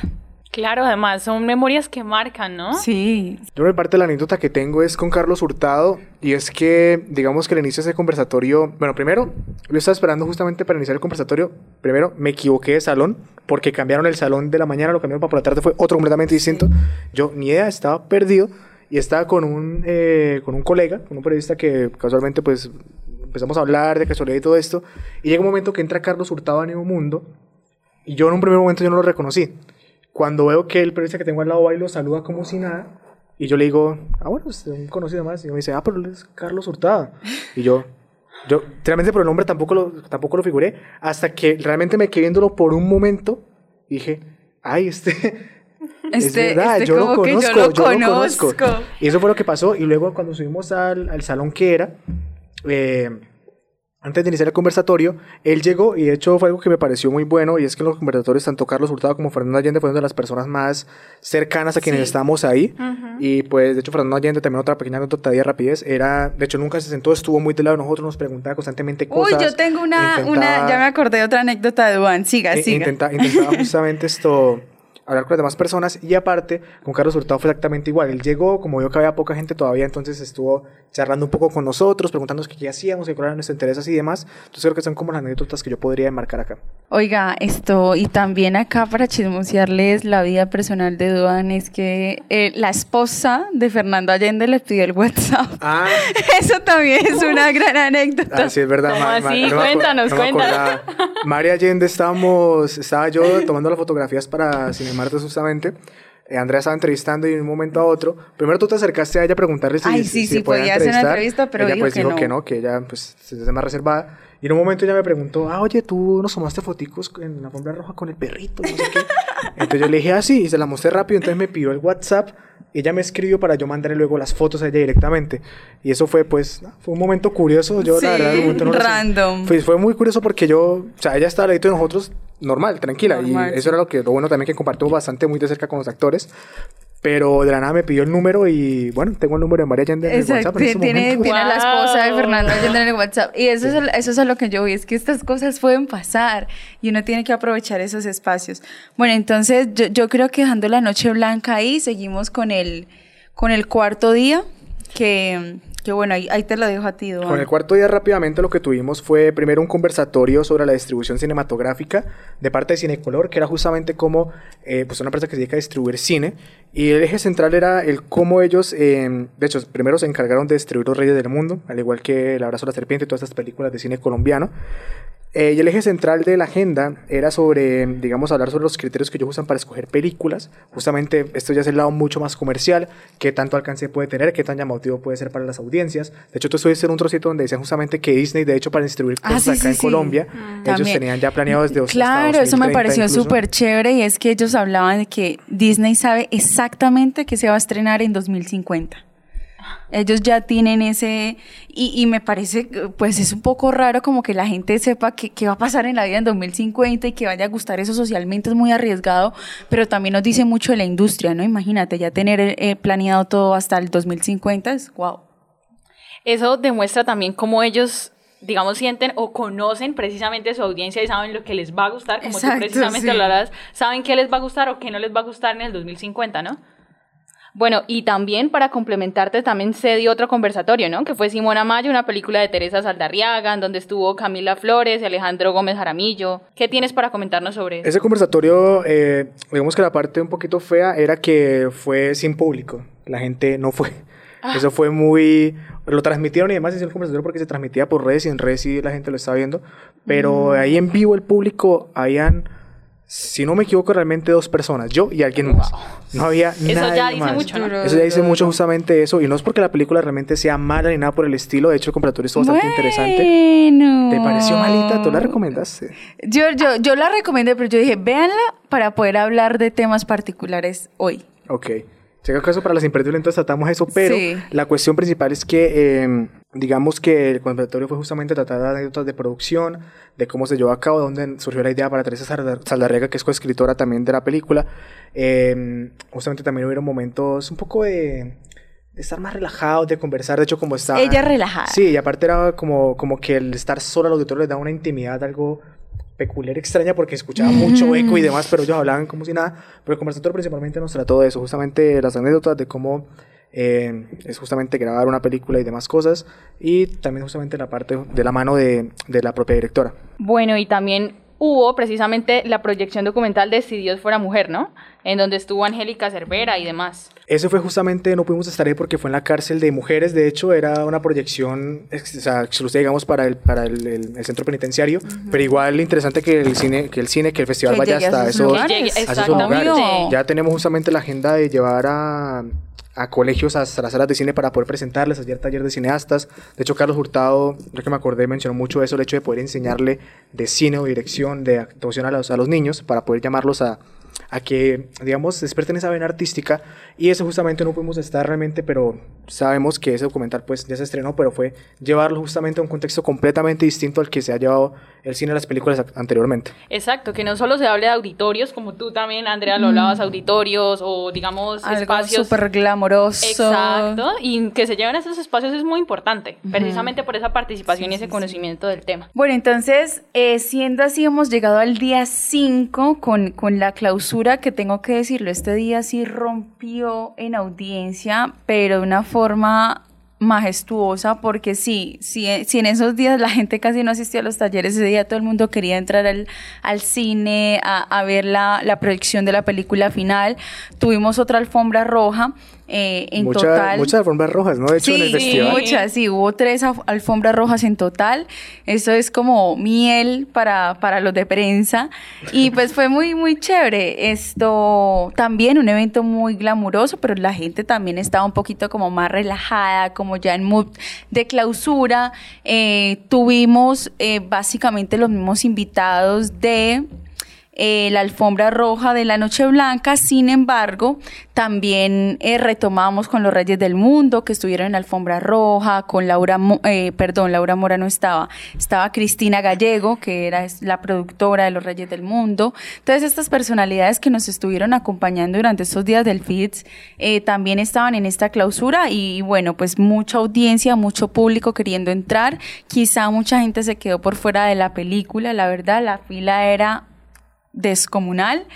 Claro, además son memorias que marcan, ¿no? Sí. Yo me parte de la anécdota que tengo es con Carlos Hurtado y es que digamos que al inicio de ese conversatorio, bueno, primero yo estaba esperando justamente para iniciar el conversatorio, primero me equivoqué de salón porque cambiaron el salón de la mañana, lo cambiaron para por la tarde, fue otro completamente distinto. Yo ni idea, estaba perdido y estaba con un, eh, con un colega, con un periodista que casualmente pues empezamos a hablar de casualidad y todo esto y llega un momento que entra Carlos Hurtado a Nuevo Mundo y yo en un primer momento yo no lo reconocí cuando veo que el periodista que tengo al lado va y lo saluda como si nada, y yo le digo, ah, bueno, es un conocido más, y me dice, ah, pero es Carlos Hurtado. Y yo, yo, realmente por el nombre tampoco lo, tampoco lo figuré, hasta que realmente me quedé viéndolo por un momento, y dije, ay, este... es Este- verdad, este yo, lo conozco, yo lo yo lo conozco. Y eso fue lo que pasó. Y luego cuando subimos al, al salón que era, eh, antes de iniciar el conversatorio, él llegó y de hecho fue algo que me pareció muy bueno y es que en los conversatorios tanto Carlos Hurtado como Fernando Allende fueron de las personas más cercanas a quienes Sí. estábamos ahí y pues de hecho Fernando Allende también otra pequeña anécdota de rapidez era, de hecho nunca se sentó, estuvo muy del lado de nosotros, nos preguntaba constantemente Uy, cosas. yo tengo una, intentaba- una, ya me acordé de otra anécdota de Duan. Siga, eh, siga. intenta- intentaba justamente esto hablar con las demás personas y aparte con Carlos Hurtado fue exactamente igual. Él llegó, como vio que había poca gente todavía, entonces estuvo charlando un poco con nosotros, preguntándonos qué, qué hacíamos, qué eran nuestros intereses y demás. Entonces creo que son como las anécdotas que yo podría enmarcar acá. Oiga, esto, y también acá para chismosearles la vida personal de Duan, es que eh, la esposa de Fernando Allende le pidió el WhatsApp. Ah, Eso también es una gran anécdota. ah, sí, es verdad. ¿Cómo Ma- ma- así? acu- Cuéntanos, me cuéntanos. María Allende estábamos, estaba yo tomando las fotografías para Cinemartes justamente. Eh, Andrea estaba entrevistando y de un momento a otro, primero tú te acercaste a ella a preguntarle si, Ay, sí, sí, podía podía hacer una entrevista, pero ella dijo pues que dijo no. que no, que ella pues se hace más reservada. Y en un momento ella me preguntó, ah, oye, tú nos tomaste foticos en la alfombra roja con el perrito, no sé qué. Entonces yo le dije, ah, sí, y se la mostré rápido, entonces me pidió el WhatsApp, ella me escribió para yo mandarle luego las fotos a ella directamente. Y eso fue, pues, fue un momento curioso, yo la Sí, verdad, en el momento no random. Fue, fue muy curioso porque yo, o sea, ella estaba al ladito de nosotros, normal, tranquila, Normal, y eso era lo que, lo bueno también que compartimos bastante muy de cerca con los actores. Pero de la nada me pidió el número y bueno, tengo el número de María Allende en el WhatsApp en este tiene, momento. tiene la esposa de. Fernando Allende en el WhatsApp. Y eso, es, el- eso es a lo que yo voy, es que estas cosas pueden pasar y uno tiene que aprovechar esos espacios. Bueno, entonces yo, yo creo que dejando la noche blanca ahí, seguimos con el, con el cuarto día, que, que bueno, ahí, te lo dejo a ti, Duan. Con el cuarto día rápidamente lo que tuvimos fue primero un conversatorio sobre la distribución cinematográfica de parte de Cinecolor, que era justamente como eh, pues una empresa que se dedica a distribuir cine. Y el eje central era el cómo ellos, eh, de hecho, primero se encargaron de distribuir Los Reyes del Mundo, al igual que El Abrazo a la Serpiente y todas estas películas de cine colombiano. Eh, y el eje central de la agenda era sobre, digamos, hablar sobre los criterios que ellos usan para escoger películas. Justamente esto ya es el lado mucho más comercial, qué tanto alcance puede tener, qué tan llamativo puede ser para las audiencias. De hecho, tú estuviste en un trocito donde decían justamente que Disney, de hecho, para distribuir Ah, cosas sí, acá sí, en sí. Colombia, ellos También. tenían ya planeado desde hasta Claro, eso me 2030 pareció súper chévere y es que ellos hablaban de que Disney sabe exactamente que se va a estrenar en 2050. Ellos ya tienen ese, y, y me parece, pues es un poco raro como que la gente sepa qué va a pasar en la vida en 2050 y que vaya a gustar eso socialmente es muy arriesgado, pero también nos dice mucho de la industria, ¿no? Imagínate, ya tener eh, planeado todo hasta el 2050 es wow. Eso demuestra también cómo ellos, digamos, sienten o conocen precisamente su audiencia y saben lo que les va a gustar, como Exacto, tú precisamente sí. hablarás, saben qué les va a gustar o qué no les va a gustar en el 2050, ¿no? Bueno, y también para complementarte, también se dio otro conversatorio, ¿no? Que fue Simona Mayo, una película de Teresa Saldarriaga, en donde estuvo Camila Flores y Alejandro Gómez Jaramillo. ¿Qué tienes para comentarnos sobre eso? Ese conversatorio, eh, digamos que la parte un poquito fea era que fue sin público. La gente no fue. Eso fue muy... Lo transmitieron y además hicieron el conversatorio porque se transmitía por redes y en redes sí la gente lo estaba viendo. Pero ahí en vivo el público habían, si no me equivoco, realmente dos personas. Yo y alguien más. No había Eso nadie ya dice más. mucho, ¿no? Eso ya dice mucho justamente eso. Y no es porque la película realmente sea mala ni nada por el estilo. De hecho, el conversatorio estuvo bastante interesante. Bueno. ¿Te pareció malita? ¿Tú la recomendaste? Yo, yo, yo la recomendé, pero yo dije, véanla para poder hablar de temas particulares hoy. Ok. Si acaso para las imperdibles entonces tratamos eso, pero Sí. la cuestión principal es que, eh, digamos que el conservatorio fue justamente tratar de anécdotas de producción, de cómo se llevó a cabo, dónde surgió la idea para Teresa Salda- Saldarriaga, que es coescritora también de la película. Eh, justamente también hubieron momentos un poco de, de estar más relajados, de conversar, de hecho como estaba... Ella relajada. Sí, y aparte era como, como que el estar solo al auditorio les daba una intimidad algo peculiar, extraña, porque escuchaba mucho eco y demás, pero ellos hablaban como si nada. Pero el conversatorio principalmente nos trató de eso, justamente las anécdotas de cómo eh, es justamente grabar una película y demás cosas, y también justamente la parte de la mano de, de la propia directora. Bueno, y también hubo precisamente la proyección documental de Si Dios fuera mujer, ¿no? En donde estuvo Angélica Cervera y demás. Eso fue justamente, no pudimos estar ahí porque fue en la cárcel de mujeres, de hecho era una proyección o sea, exclusiva, digamos, para el, para el, el- el centro penitenciario, pero igual interesante que el cine, que el cine, que el festival Que vaya hasta esos a lugares. Ya tenemos justamente la agenda de llevar a, a colegios hasta las salas de cine para poder presentarles, ayer taller de cineastas, de hecho Carlos Hurtado, ya que me acordé, mencionó mucho eso, el hecho de poder enseñarle de cine o dirección, de actuación a los, a los niños, para poder llamarlos a a que, digamos, despierten esa vena artística y eso justamente no pudimos estar realmente, pero sabemos que ese documental pues ya se estrenó, pero fue llevarlo justamente a un contexto completamente distinto al que se ha llevado el cine y las películas anteriormente. Exacto, que no solo se hable de auditorios, como tú también, Andrea, lo hablabas, auditorios o digamos Algo espacios. súper glamoroso. Exacto, y que se lleven a esos espacios es muy importante, precisamente por esa participación y ese conocimiento del tema. Bueno, entonces, eh, siendo así, hemos llegado al día 5 con, con la clausura que tengo que decirlo, este día sí rompió en audiencia, pero de una forma majestuosa, porque sí, sí, eh, si en esos días la gente casi no asistía a los talleres, ese día todo el mundo quería entrar al, al cine a, a ver la, la proyección de la película final. Tuvimos otra alfombra roja. Eh, en Mucha- total. Muchas alfombras rojas, ¿no? De hecho, en el Sí, festival. muchas, sí, hubo tres alf- alfombras rojas en total. Eso es como miel para, para los de prensa. Y pues fue muy, muy chévere. Esto también un evento muy glamuroso, pero la gente también estaba un poquito como más relajada, como ya en mood de clausura. Eh, tuvimos eh, básicamente los mismos invitados de eh, la alfombra roja de la Noche Blanca. Sin embargo, también eh, retomamos con los Reyes del Mundo que estuvieron en la alfombra roja, con Laura, Mo- eh, perdón, Laura Mora no estaba, estaba Cristina Gallego, que era la productora de los Reyes del Mundo. Entonces, estas personalidades que nos estuvieron acompañando durante estos días del FITS eh, también estaban en esta clausura y bueno, pues mucha audiencia, mucho público queriendo entrar. Quizá mucha gente se quedó por fuera de la película, la verdad, la fila era descomunal.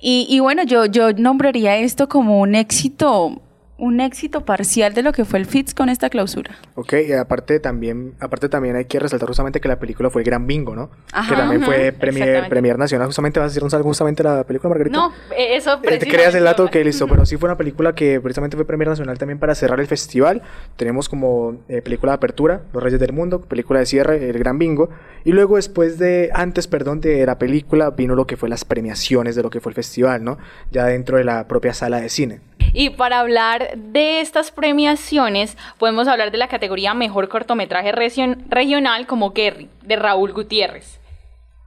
Y, y bueno, yo, yo nombraría esto como un éxito, un éxito parcial de lo que fue el FITS con esta clausura. Ok, y aparte también, aparte también hay que resaltar justamente que la película fue el Gran Bingo, ¿no? Ajá, que también fue premier, premier nacional. Justamente vas a decirnos algo justamente la película, Margarita. No, eh, eso Eh, te creas el dato que listo, pero sí fue una película que precisamente fue Premier Nacional también para cerrar el festival. Tenemos como eh, película de apertura, Los Reyes del Mundo, película de cierre, El Gran Bingo. Y luego después de, antes, perdón, de la película, vino lo que fue las premiaciones de lo que fue el festival, ¿no? Ya dentro de la propia sala de cine. Y para hablar de estas premiaciones, podemos hablar de la categoría Mejor Cortometraje Region- Regional como Gary, de Raúl Gutiérrez.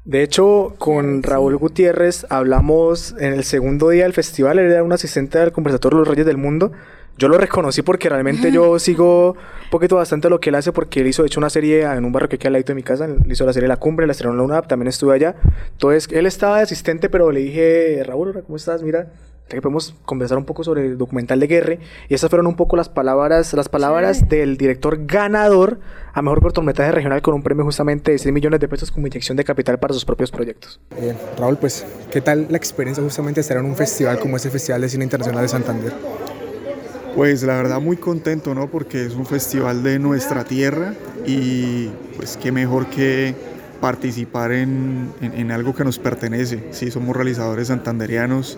De hecho, con Raúl Gutiérrez hablamos en el segundo día del festival, él era un asistente del conversatorio de los Reyes del Mundo. Yo lo reconocí porque realmente yo sigo un poquito bastante lo que él hace porque él hizo de hecho una serie en un barrio que queda al lado de mi casa, él hizo la serie La Cumbre, la estrenó en la UNAP, también estuve allá. Entonces, él estaba de asistente, pero le dije, Raúl, ¿cómo estás? Mira, que podemos conversar un poco sobre el documental de Guerre y esas fueron un poco las palabras las palabras del director ganador a mejor cortometraje regional con un premio justamente de 6 millones de pesos como inyección de capital para sus propios proyectos. Eh, Raúl, pues, ¿qué tal la experiencia justamente de estar en un festival como es el Festival de Cine Internacional de Santander? Pues la verdad muy contento, ¿no? Porque es un festival de nuestra tierra y pues qué mejor que participar en, en- en algo que nos pertenece. Sí, somos realizadores santanderianos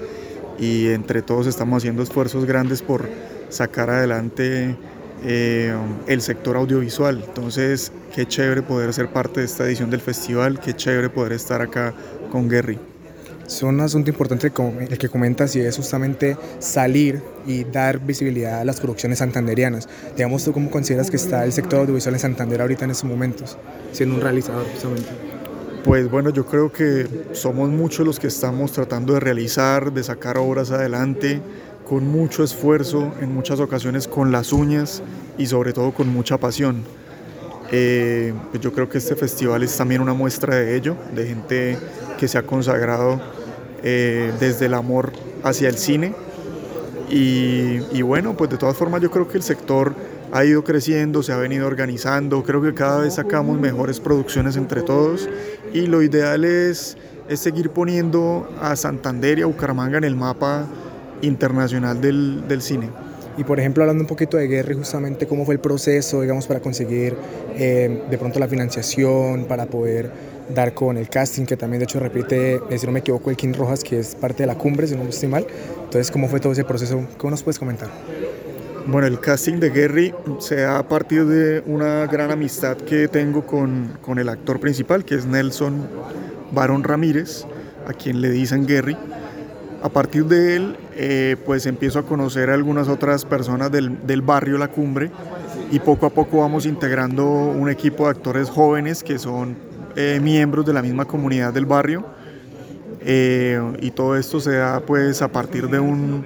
y entre todos estamos haciendo esfuerzos grandes por sacar adelante eh, el sector audiovisual. Entonces, qué chévere poder ser parte de esta edición del festival, qué chévere poder estar acá con Gary. Es un asunto importante el que comentas y es justamente salir y dar visibilidad a las producciones santanderianas. Digamos, ¿tú cómo consideras que está el sector audiovisual en Santander ahorita en estos momentos? Siendo un realizador, justamente. Pues bueno, yo creo que somos muchos los que estamos tratando de realizar, de sacar obras adelante con mucho esfuerzo, en muchas ocasiones con las uñas y sobre todo con mucha pasión. Eh, pues yo creo que este festival es también una muestra de ello, de gente que se ha consagrado eh, desde el amor hacia el cine. Y, y, bueno, pues de todas formas yo creo que el sector ha ido creciendo, se ha venido organizando, creo que cada vez sacamos mejores producciones entre todos y lo ideal es, es seguir poniendo a Santander y a Bucaramanga en el mapa internacional del, del cine. Y por ejemplo, hablando un poquito de Guerri, justamente cómo fue el proceso, digamos, para conseguir eh, de pronto la financiación, para poder dar con el casting, que también de hecho repite, si no me equivoco, el King Rojas, que es parte de la cumbre, si no estoy mal. Entonces, ¿cómo fue todo ese proceso? ¿Cómo nos puedes comentar? Bueno, el casting de Gary se da a partir de una gran amistad que tengo con, con el actor principal, que es Nelson Barón Ramírez, a quien le dicen Gary. A partir de él, eh, pues empiezo a conocer a algunas otras personas del, del, barrio La Cumbre y poco a poco vamos integrando un equipo de actores jóvenes que son eh, miembros de la misma comunidad del barrio. Eh, y todo esto se da pues a partir de un,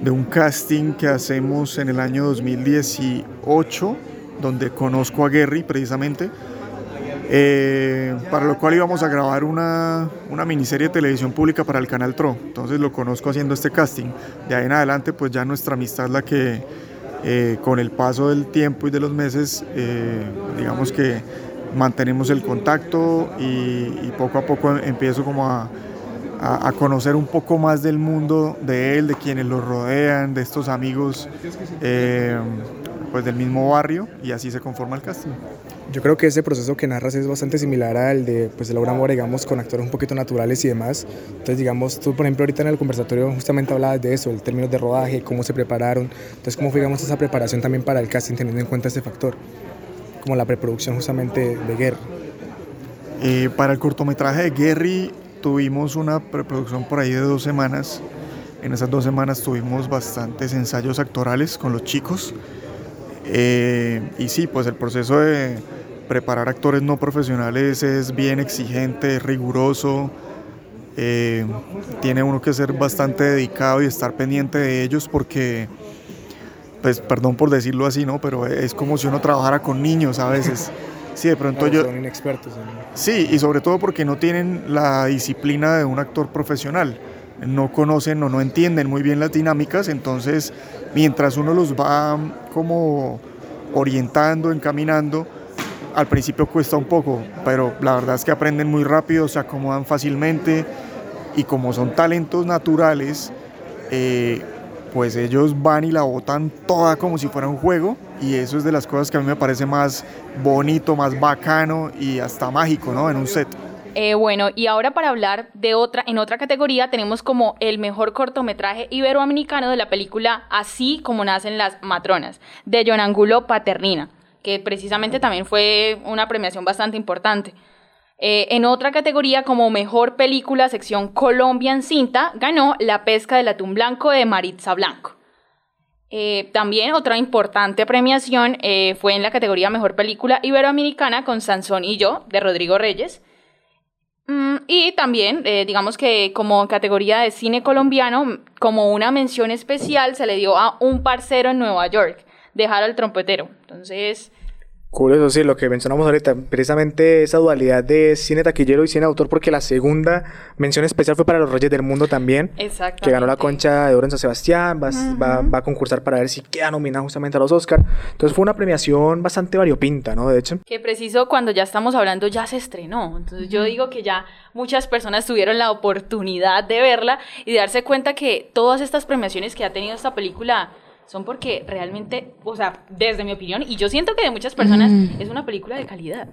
de un casting que hacemos en el año 2018, donde conozco a Gary precisamente eh, para lo cual íbamos a grabar una, una, miniserie de televisión pública para el canal TRO. Entonces lo conozco haciendo este casting. De ahí en adelante, pues ya nuestra amistad es la que eh, con el paso del tiempo y de los meses, eh, digamos que mantenemos el contacto y, y, poco a poco empiezo como a, a, a, conocer un poco más del mundo de él, de quienes lo rodean, de estos amigos eh, pues del mismo barrio y así se conforma el casting. Yo creo que ese proceso que narras es bastante similar al de, pues, Laura Mora, digamos, con actores un poquito naturales y demás. Entonces, digamos, tú, por ejemplo, ahorita en el conversatorio justamente hablabas de eso, el término de rodaje, cómo se prepararon. Entonces, ¿cómo fue, digamos, esa preparación también para el casting, teniendo en cuenta ese factor? Como la preproducción justamente de Gary. Eh, para el cortometraje de Gary tuvimos una preproducción por ahí de dos semanas. En esas dos semanas tuvimos bastantes ensayos actorales con los chicos. Eh, y sí, pues el proceso de preparar actores no profesionales es bien exigente, riguroso. Eh, tiene uno que ser bastante dedicado y estar pendiente de ellos porque, pues perdón por decirlo así, ¿no? Pero es como si uno trabajara con niños a veces. Sí, de pronto claro, yo... Son inexpertos. Sí, y sobre todo porque no tienen la disciplina de un actor profesional. No conocen o no entienden muy bien las dinámicas, entonces mientras uno los va como orientando, encaminando, al principio cuesta un poco, pero la verdad es que aprenden muy rápido, se acomodan fácilmente y como son talentos naturales, eh, pues ellos van y la botan toda como si fuera un juego y eso es de las cosas que a mí me parece más bonito, más bacano y hasta mágico, ¿no? En un set. Eh, bueno, y ahora para hablar de otra, en otra categoría tenemos como el mejor cortometraje iberoamericano de la película Así como nacen las matronas, de John Angulo Paternina, que precisamente también fue una premiación bastante importante. Eh, en otra categoría, como mejor película, sección Colombian Cinta, ganó La pesca del atún blanco de Maritza Blanco. Eh, también otra importante premiación eh, fue en la categoría Mejor Película Iberoamericana con Sansón y yo, de Rodrigo Reyes. Mm, y también, eh, digamos que como categoría de cine colombiano, como una mención especial se le dio a Un Parcero en Nueva York, de Harold Trompetero. Entonces, Curioso, sí, lo que mencionamos ahorita, precisamente esa dualidad de cine taquillero y cine autor, porque la segunda mención especial fue para Los Reyes del Mundo también, Exactamente. que ganó la concha de oro en San Sebastián, va, uh -huh. va, va, a concursar para ver si queda nominada justamente a los Oscars. Entonces fue una premiación bastante variopinta, ¿no? De hecho. Que preciso cuando ya estamos hablando ya se estrenó, entonces uh -huh. yo digo que ya muchas personas tuvieron la oportunidad de verla y de darse cuenta que todas estas premiaciones que ha tenido esta película son porque realmente, o sea, desde mi opinión, y yo siento que de muchas personas mm. es una película de calidad.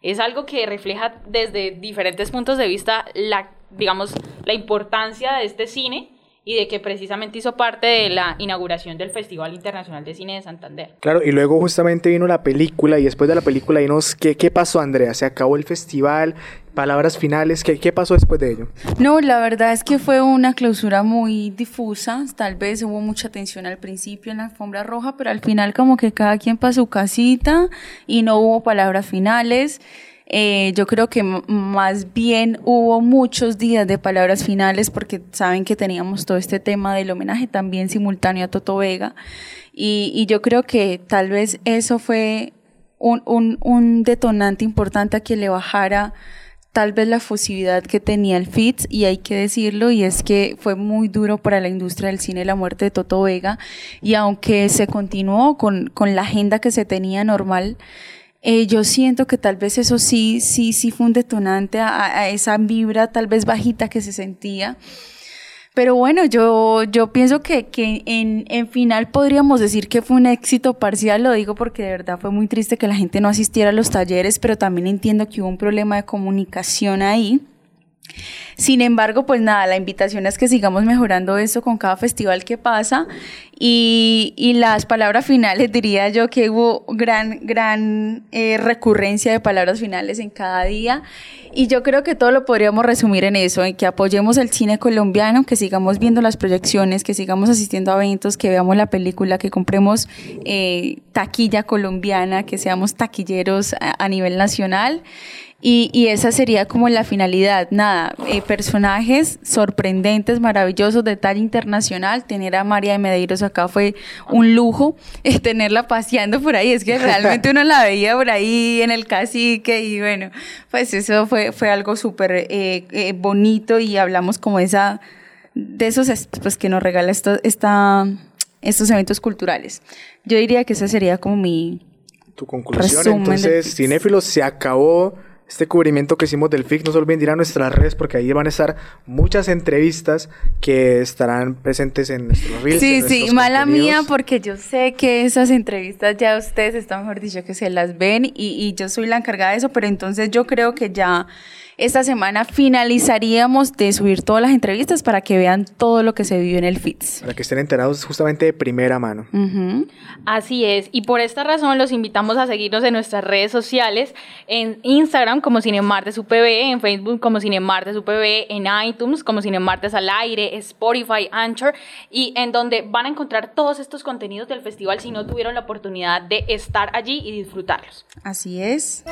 Es algo que refleja desde diferentes puntos de vista la, digamos, la importancia de este cine y de que precisamente hizo parte de la inauguración del Festival Internacional de Cine de Santander. Claro, y luego justamente vino la película y después de la película dinos qué, qué pasó, Andrea, se acabó el festival, palabras finales, ¿qué, ¿qué pasó después de ello? No, la verdad es que fue una clausura muy difusa, tal vez hubo mucha tensión al principio en la alfombra roja, pero al final como que cada quien para su casita y no hubo palabras finales. Eh, yo creo que más bien hubo muchos días de palabras finales porque saben que teníamos todo este tema del homenaje también simultáneo a Toto Vega y, y yo creo que tal vez eso fue un, un, un detonante importante a que le bajara tal vez la fusividad que tenía el FITS, y hay que decirlo, y es que fue muy duro para la industria del cine la muerte de Toto Vega, y aunque se continuó con, con la agenda que se tenía normal, eh, yo siento que tal vez eso sí, sí, sí fue un detonante a, a esa vibra tal vez bajita que se sentía. Pero bueno, yo, yo pienso que, que en, en, final podríamos decir que fue un éxito parcial, lo digo porque de verdad fue muy triste que la gente no asistiera a los talleres, pero también entiendo que hubo un problema de comunicación ahí. Sin embargo, pues nada, la invitación es que sigamos mejorando eso con cada festival que pasa y, las palabras finales diría yo que hubo gran, gran eh, recurrencia de palabras finales en cada día y yo creo que todo lo podríamos resumir en eso, en que apoyemos el cine colombiano, que sigamos viendo las proyecciones, que sigamos asistiendo a eventos, que veamos la película, que compremos eh, taquilla colombiana, que seamos taquilleros a nivel nacional. Y, y, esa sería como la finalidad, nada, eh, personajes sorprendentes, maravillosos, de talla internacional. Tener a María de Medeiros acá fue un lujo, eh, tenerla paseando por ahí, es que realmente uno la veía por ahí en el cacique y bueno, pues eso fue, fue algo súper eh, eh, bonito y hablamos como esa, de esos pues, que nos regala esto, esta, estos eventos culturales. Yo diría que esa sería como mi... Tu conclusión, entonces, cinéfilos, se acabó este cubrimiento que hicimos del FIC. No se olviden ir a nuestras redes porque ahí van a estar muchas entrevistas que estarán presentes en nuestros reels. Sí, sí, mala mía porque yo sé que esas entrevistas ya ustedes están, mejor dicho, que se las ven y, y yo soy la encargada de eso, pero entonces yo creo que ya esta semana finalizaríamos de subir todas las entrevistas para que vean todo lo que se vive en el FITS. Para que estén enterados justamente de primera mano. Uh -huh. Así es, y por esta razón los invitamos a seguirnos en nuestras redes sociales, en Instagram como Cinemartes UPB, en Facebook como Cinemartes UPB, en iTunes como Cinemartes al aire, Spotify, Anchor, y en donde van a encontrar todos estos contenidos del festival si no tuvieron la oportunidad de estar allí y disfrutarlos. Así es.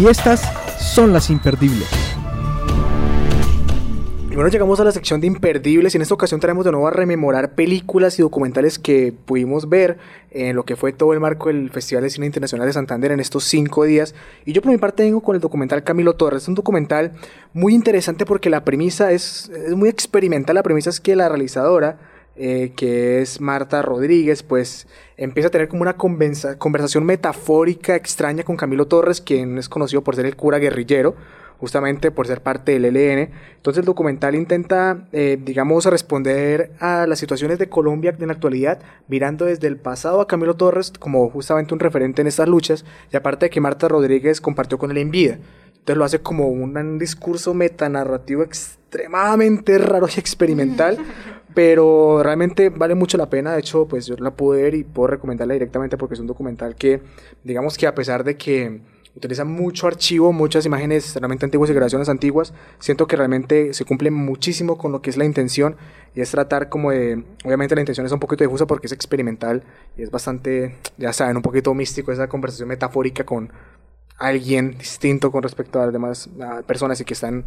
Y estas son las imperdibles. Y bueno, llegamos a la sección de imperdibles y en esta ocasión traemos de nuevo a rememorar películas y documentales que pudimos ver en lo que fue todo el marco del Festival de Cine Internacional de Santander en estos cinco días. Y yo por mi parte vengo con el documental Camilo Torres. Es un documental muy interesante porque la premisa es, es muy experimental. La premisa es que la realizadora, eh, que es Marta Rodríguez, pues empieza a tener como una conversación metafórica extraña con Camilo Torres, quien es conocido por ser el cura guerrillero justamente por ser parte del ELN. Entonces el documental intenta, eh, digamos, responder a las situaciones de Colombia en la actualidad, mirando desde el pasado a Camilo Torres como justamente un referente en estas luchas, y aparte de que Marta Rodríguez compartió con él en vida. Entonces lo hace como un, discurso metanarrativo extremadamente raro y experimental, pero realmente vale mucho la pena. De hecho, pues yo la pude ver y puedo recomendarla directamente porque es un documental que, digamos que a pesar de que utiliza mucho archivo, muchas imágenes realmente antiguas y grabaciones antiguas. Siento que realmente se cumple muchísimo con lo que es la intención y es tratar como de, obviamente la intención es un poquito difusa porque es experimental y es bastante, ya saben, un poquito místico esa conversación metafórica con alguien distinto con respecto a las demás personas y que están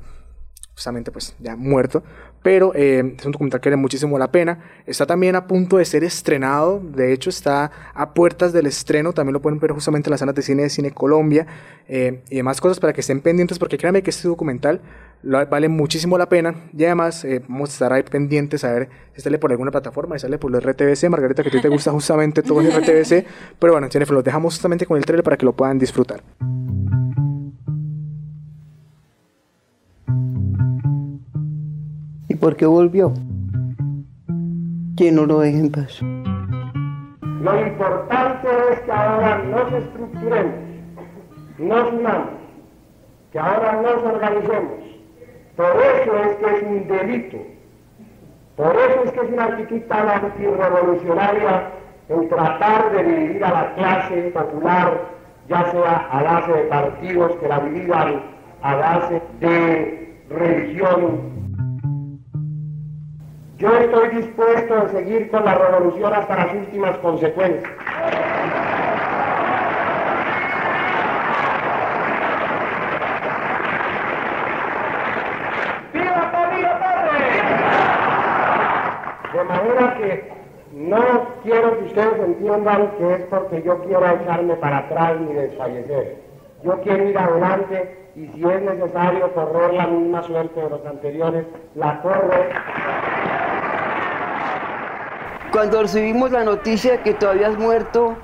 justamente pues ya muerto, pero eh, es un documental que vale muchísimo la pena. Está también a punto de ser estrenado, de hecho está a puertas del estreno, también lo pueden ver justamente en las salas de cine de Cine Colombia. Eh, y demás cosas para que estén pendientes porque créanme que este documental vale muchísimo la pena. Y además eh, vamos a estar ahí pendientes a ver si sale por alguna plataforma y sale por el RTBC, Margarita que a ti te gusta justamente todo el RTBC, pero bueno, Jennifer, los dejamos justamente con el trailer para que lo puedan disfrutar. Por qué volvió. Que no lo dejen paz. Lo importante es que ahora nos estructuremos, nos unamos, que ahora nos organicemos. Por eso es que es un delito, por eso es que es una actitud tan antirrevolucionaria el tratar de dividir a la clase popular, ya sea a base de partidos que la dividan a base de religión yo estoy dispuesto a seguir con la revolución hasta las últimas consecuencias. ¡Viva Camilo Torres! De manera que no quiero que ustedes entiendan que es porque yo quiero echarme para atrás ni desfallecer. Yo quiero ir adelante y si es necesario correr la misma suerte de los anteriores, la corro. Cuando recibimos la noticia de que tú habías muerto,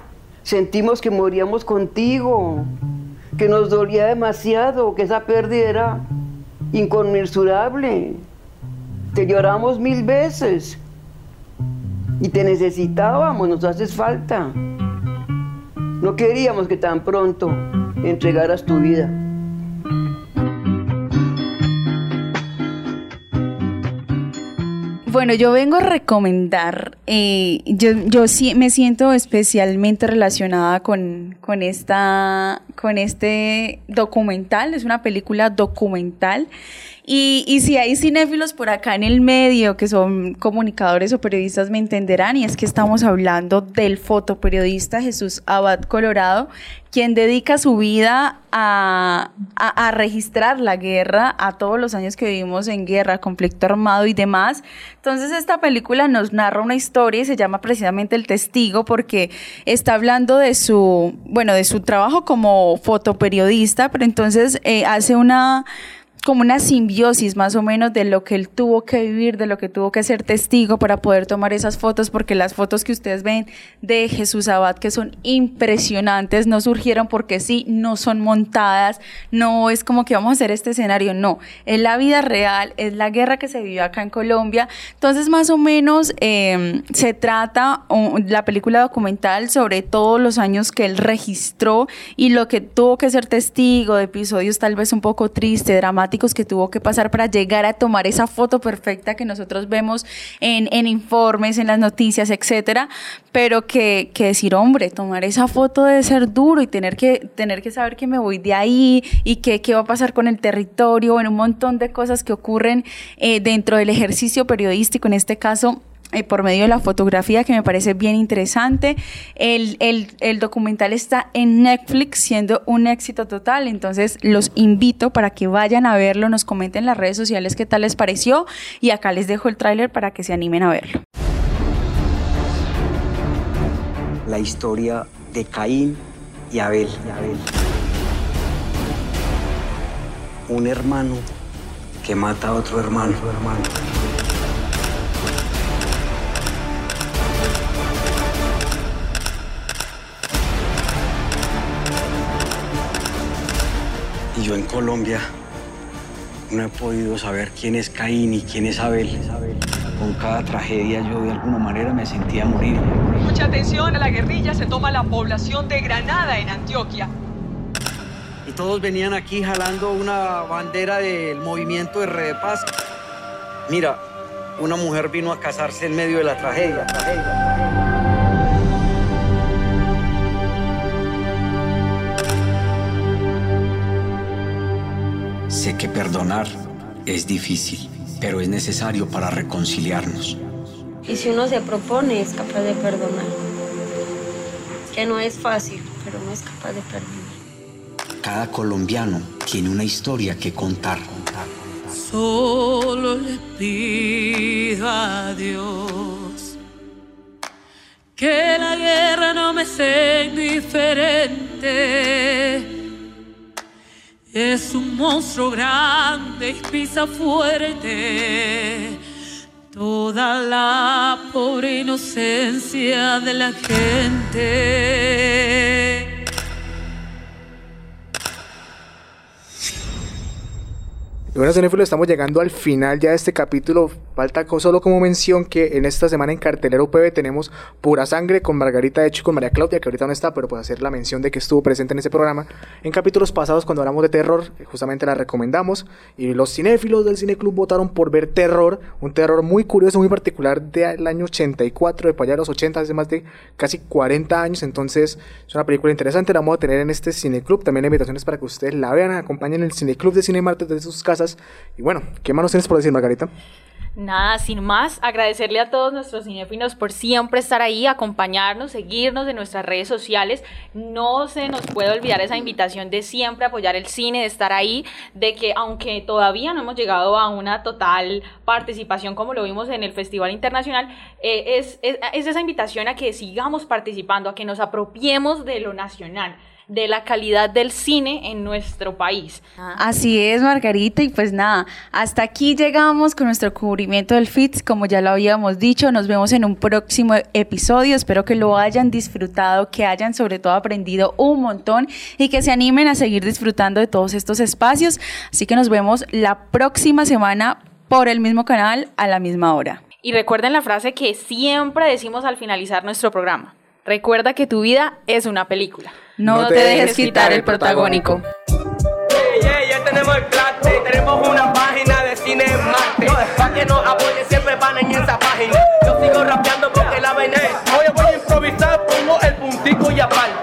sentimos que moríamos contigo, que nos dolía demasiado, que esa pérdida era inconmensurable. Te lloramos mil veces y te necesitábamos, nos haces falta. No queríamos que tan pronto entregaras tu vida. Bueno, yo vengo a recomendar, eh, yo, yo sí me siento especialmente relacionada con, con, esta, con este documental, es una película documental. Y, si hay cinéfilos por acá en el medio que son comunicadores o periodistas me entenderán y es que estamos hablando del fotoperiodista Jesús Abad Colorado, quien dedica su vida a, registrar la guerra, a todos los años que vivimos en guerra, conflicto armado y demás. Entonces esta película nos narra una historia y se llama precisamente El Testigo porque está hablando de su, bueno, de su trabajo como fotoperiodista, pero entonces eh, hace una como una simbiosis más o menos de lo que él tuvo que vivir, de lo que tuvo que ser testigo para poder tomar esas fotos, porque las fotos que ustedes ven de Jesús Abad, que son impresionantes, no surgieron porque sí, no son montadas, no es como que vamos a hacer este escenario, no, es la vida real, es la guerra que se vivió acá en Colombia, entonces más o menos eh, se trata la película documental sobre todos los años que él registró y lo que tuvo que ser testigo de episodios tal vez un poco tristes, dramáticos, que tuvo que pasar para llegar a tomar esa foto perfecta que nosotros vemos en, en informes, en las noticias, etcétera, pero que, que, decir, hombre, tomar esa foto debe ser duro y tener que, tener que saber que me voy de ahí y que qué va a pasar con el territorio, en un montón de cosas que ocurren eh, dentro del ejercicio periodístico, en este caso eh, por medio de la fotografía que me parece bien interesante. El, el, documental está en Netflix siendo un éxito total, entonces los invito para que vayan a verlo, nos comenten en las redes sociales qué tal les pareció y acá les dejo el tráiler para que se animen a verlo. La historia de Caín y Abel. Un hermano que mata a. Otro hermano. Colombia no he podido saber quién es Caín y quién es Abel. Con cada tragedia yo de alguna manera me sentía morir. Mucha atención a la guerrilla, se toma la población de Granada en Antioquia. Y todos venían aquí jalando una bandera del movimiento de Red de Paz. Mira, una mujer vino a casarse en medio de la tragedia. tragedia, tragedia. Sé que perdonar es difícil, pero es necesario para reconciliarnos. Y si uno se propone, es capaz de perdonar. Que no es fácil, pero no es capaz de perdonar. Cada colombiano tiene una historia que contar. Solo le pido a Dios que la guerra no me sea indiferente. Es un monstruo grande y pisa fuerte toda la pobre inocencia de la gente. Bueno, cinéfilos, estamos llegando al final ya de este capítulo. Falta solo como mención que en esta semana en Cartelera UPB tenemos Pura Sangre con Margarita Hecho y con María Claudia, que ahorita no está, pero puedo hacer la mención de que estuvo presente en ese programa. En capítulos pasados, cuando hablamos de terror, justamente la recomendamos. Y los cinéfilos del Cine Club votaron por ver Terror, un terror muy curioso, muy particular del año 84, de para los 80, hace más de casi 40 años. Entonces, es una película interesante, la vamos a tener en este Cine Club. También invitaciones para que ustedes la vean, acompañen el Cine Club de Cine Marte desde sus casas. Y bueno, ¿qué más nos tienes por decir, Margarita? Nada, sin más, agradecerle a todos nuestros cinéfilos por siempre estar ahí, acompañarnos, seguirnos en nuestras redes sociales. No se nos puede olvidar esa invitación de siempre apoyar el cine, de estar ahí, de que aunque todavía no hemos llegado a una total participación como lo vimos en el Festival Internacional, eh, es, es esa invitación a que sigamos participando, a que nos apropiemos de lo nacional de la calidad del cine en nuestro país. Así es, Margarita, y pues nada, hasta aquí llegamos con nuestro cubrimiento del FITS, como ya lo habíamos dicho, nos vemos en un próximo episodio, espero que lo hayan disfrutado, que hayan sobre todo aprendido un montón y que se animen a seguir disfrutando de todos estos espacios, así que nos vemos la próxima semana por el mismo canal a la misma hora. Y recuerden la frase que siempre decimos al finalizar nuestro programa. Recuerda que tu vida es una película. No, no te, te dejes quitar el protagónico. Yeah, yeah, ya tenemos el clase, tenemos una página de cine en Marte. Pa' que nos apoye siempre van en esa página. Yo sigo rapeando porque la vaina es. Oye, voy a improvisar, pongo el puntico y aparte.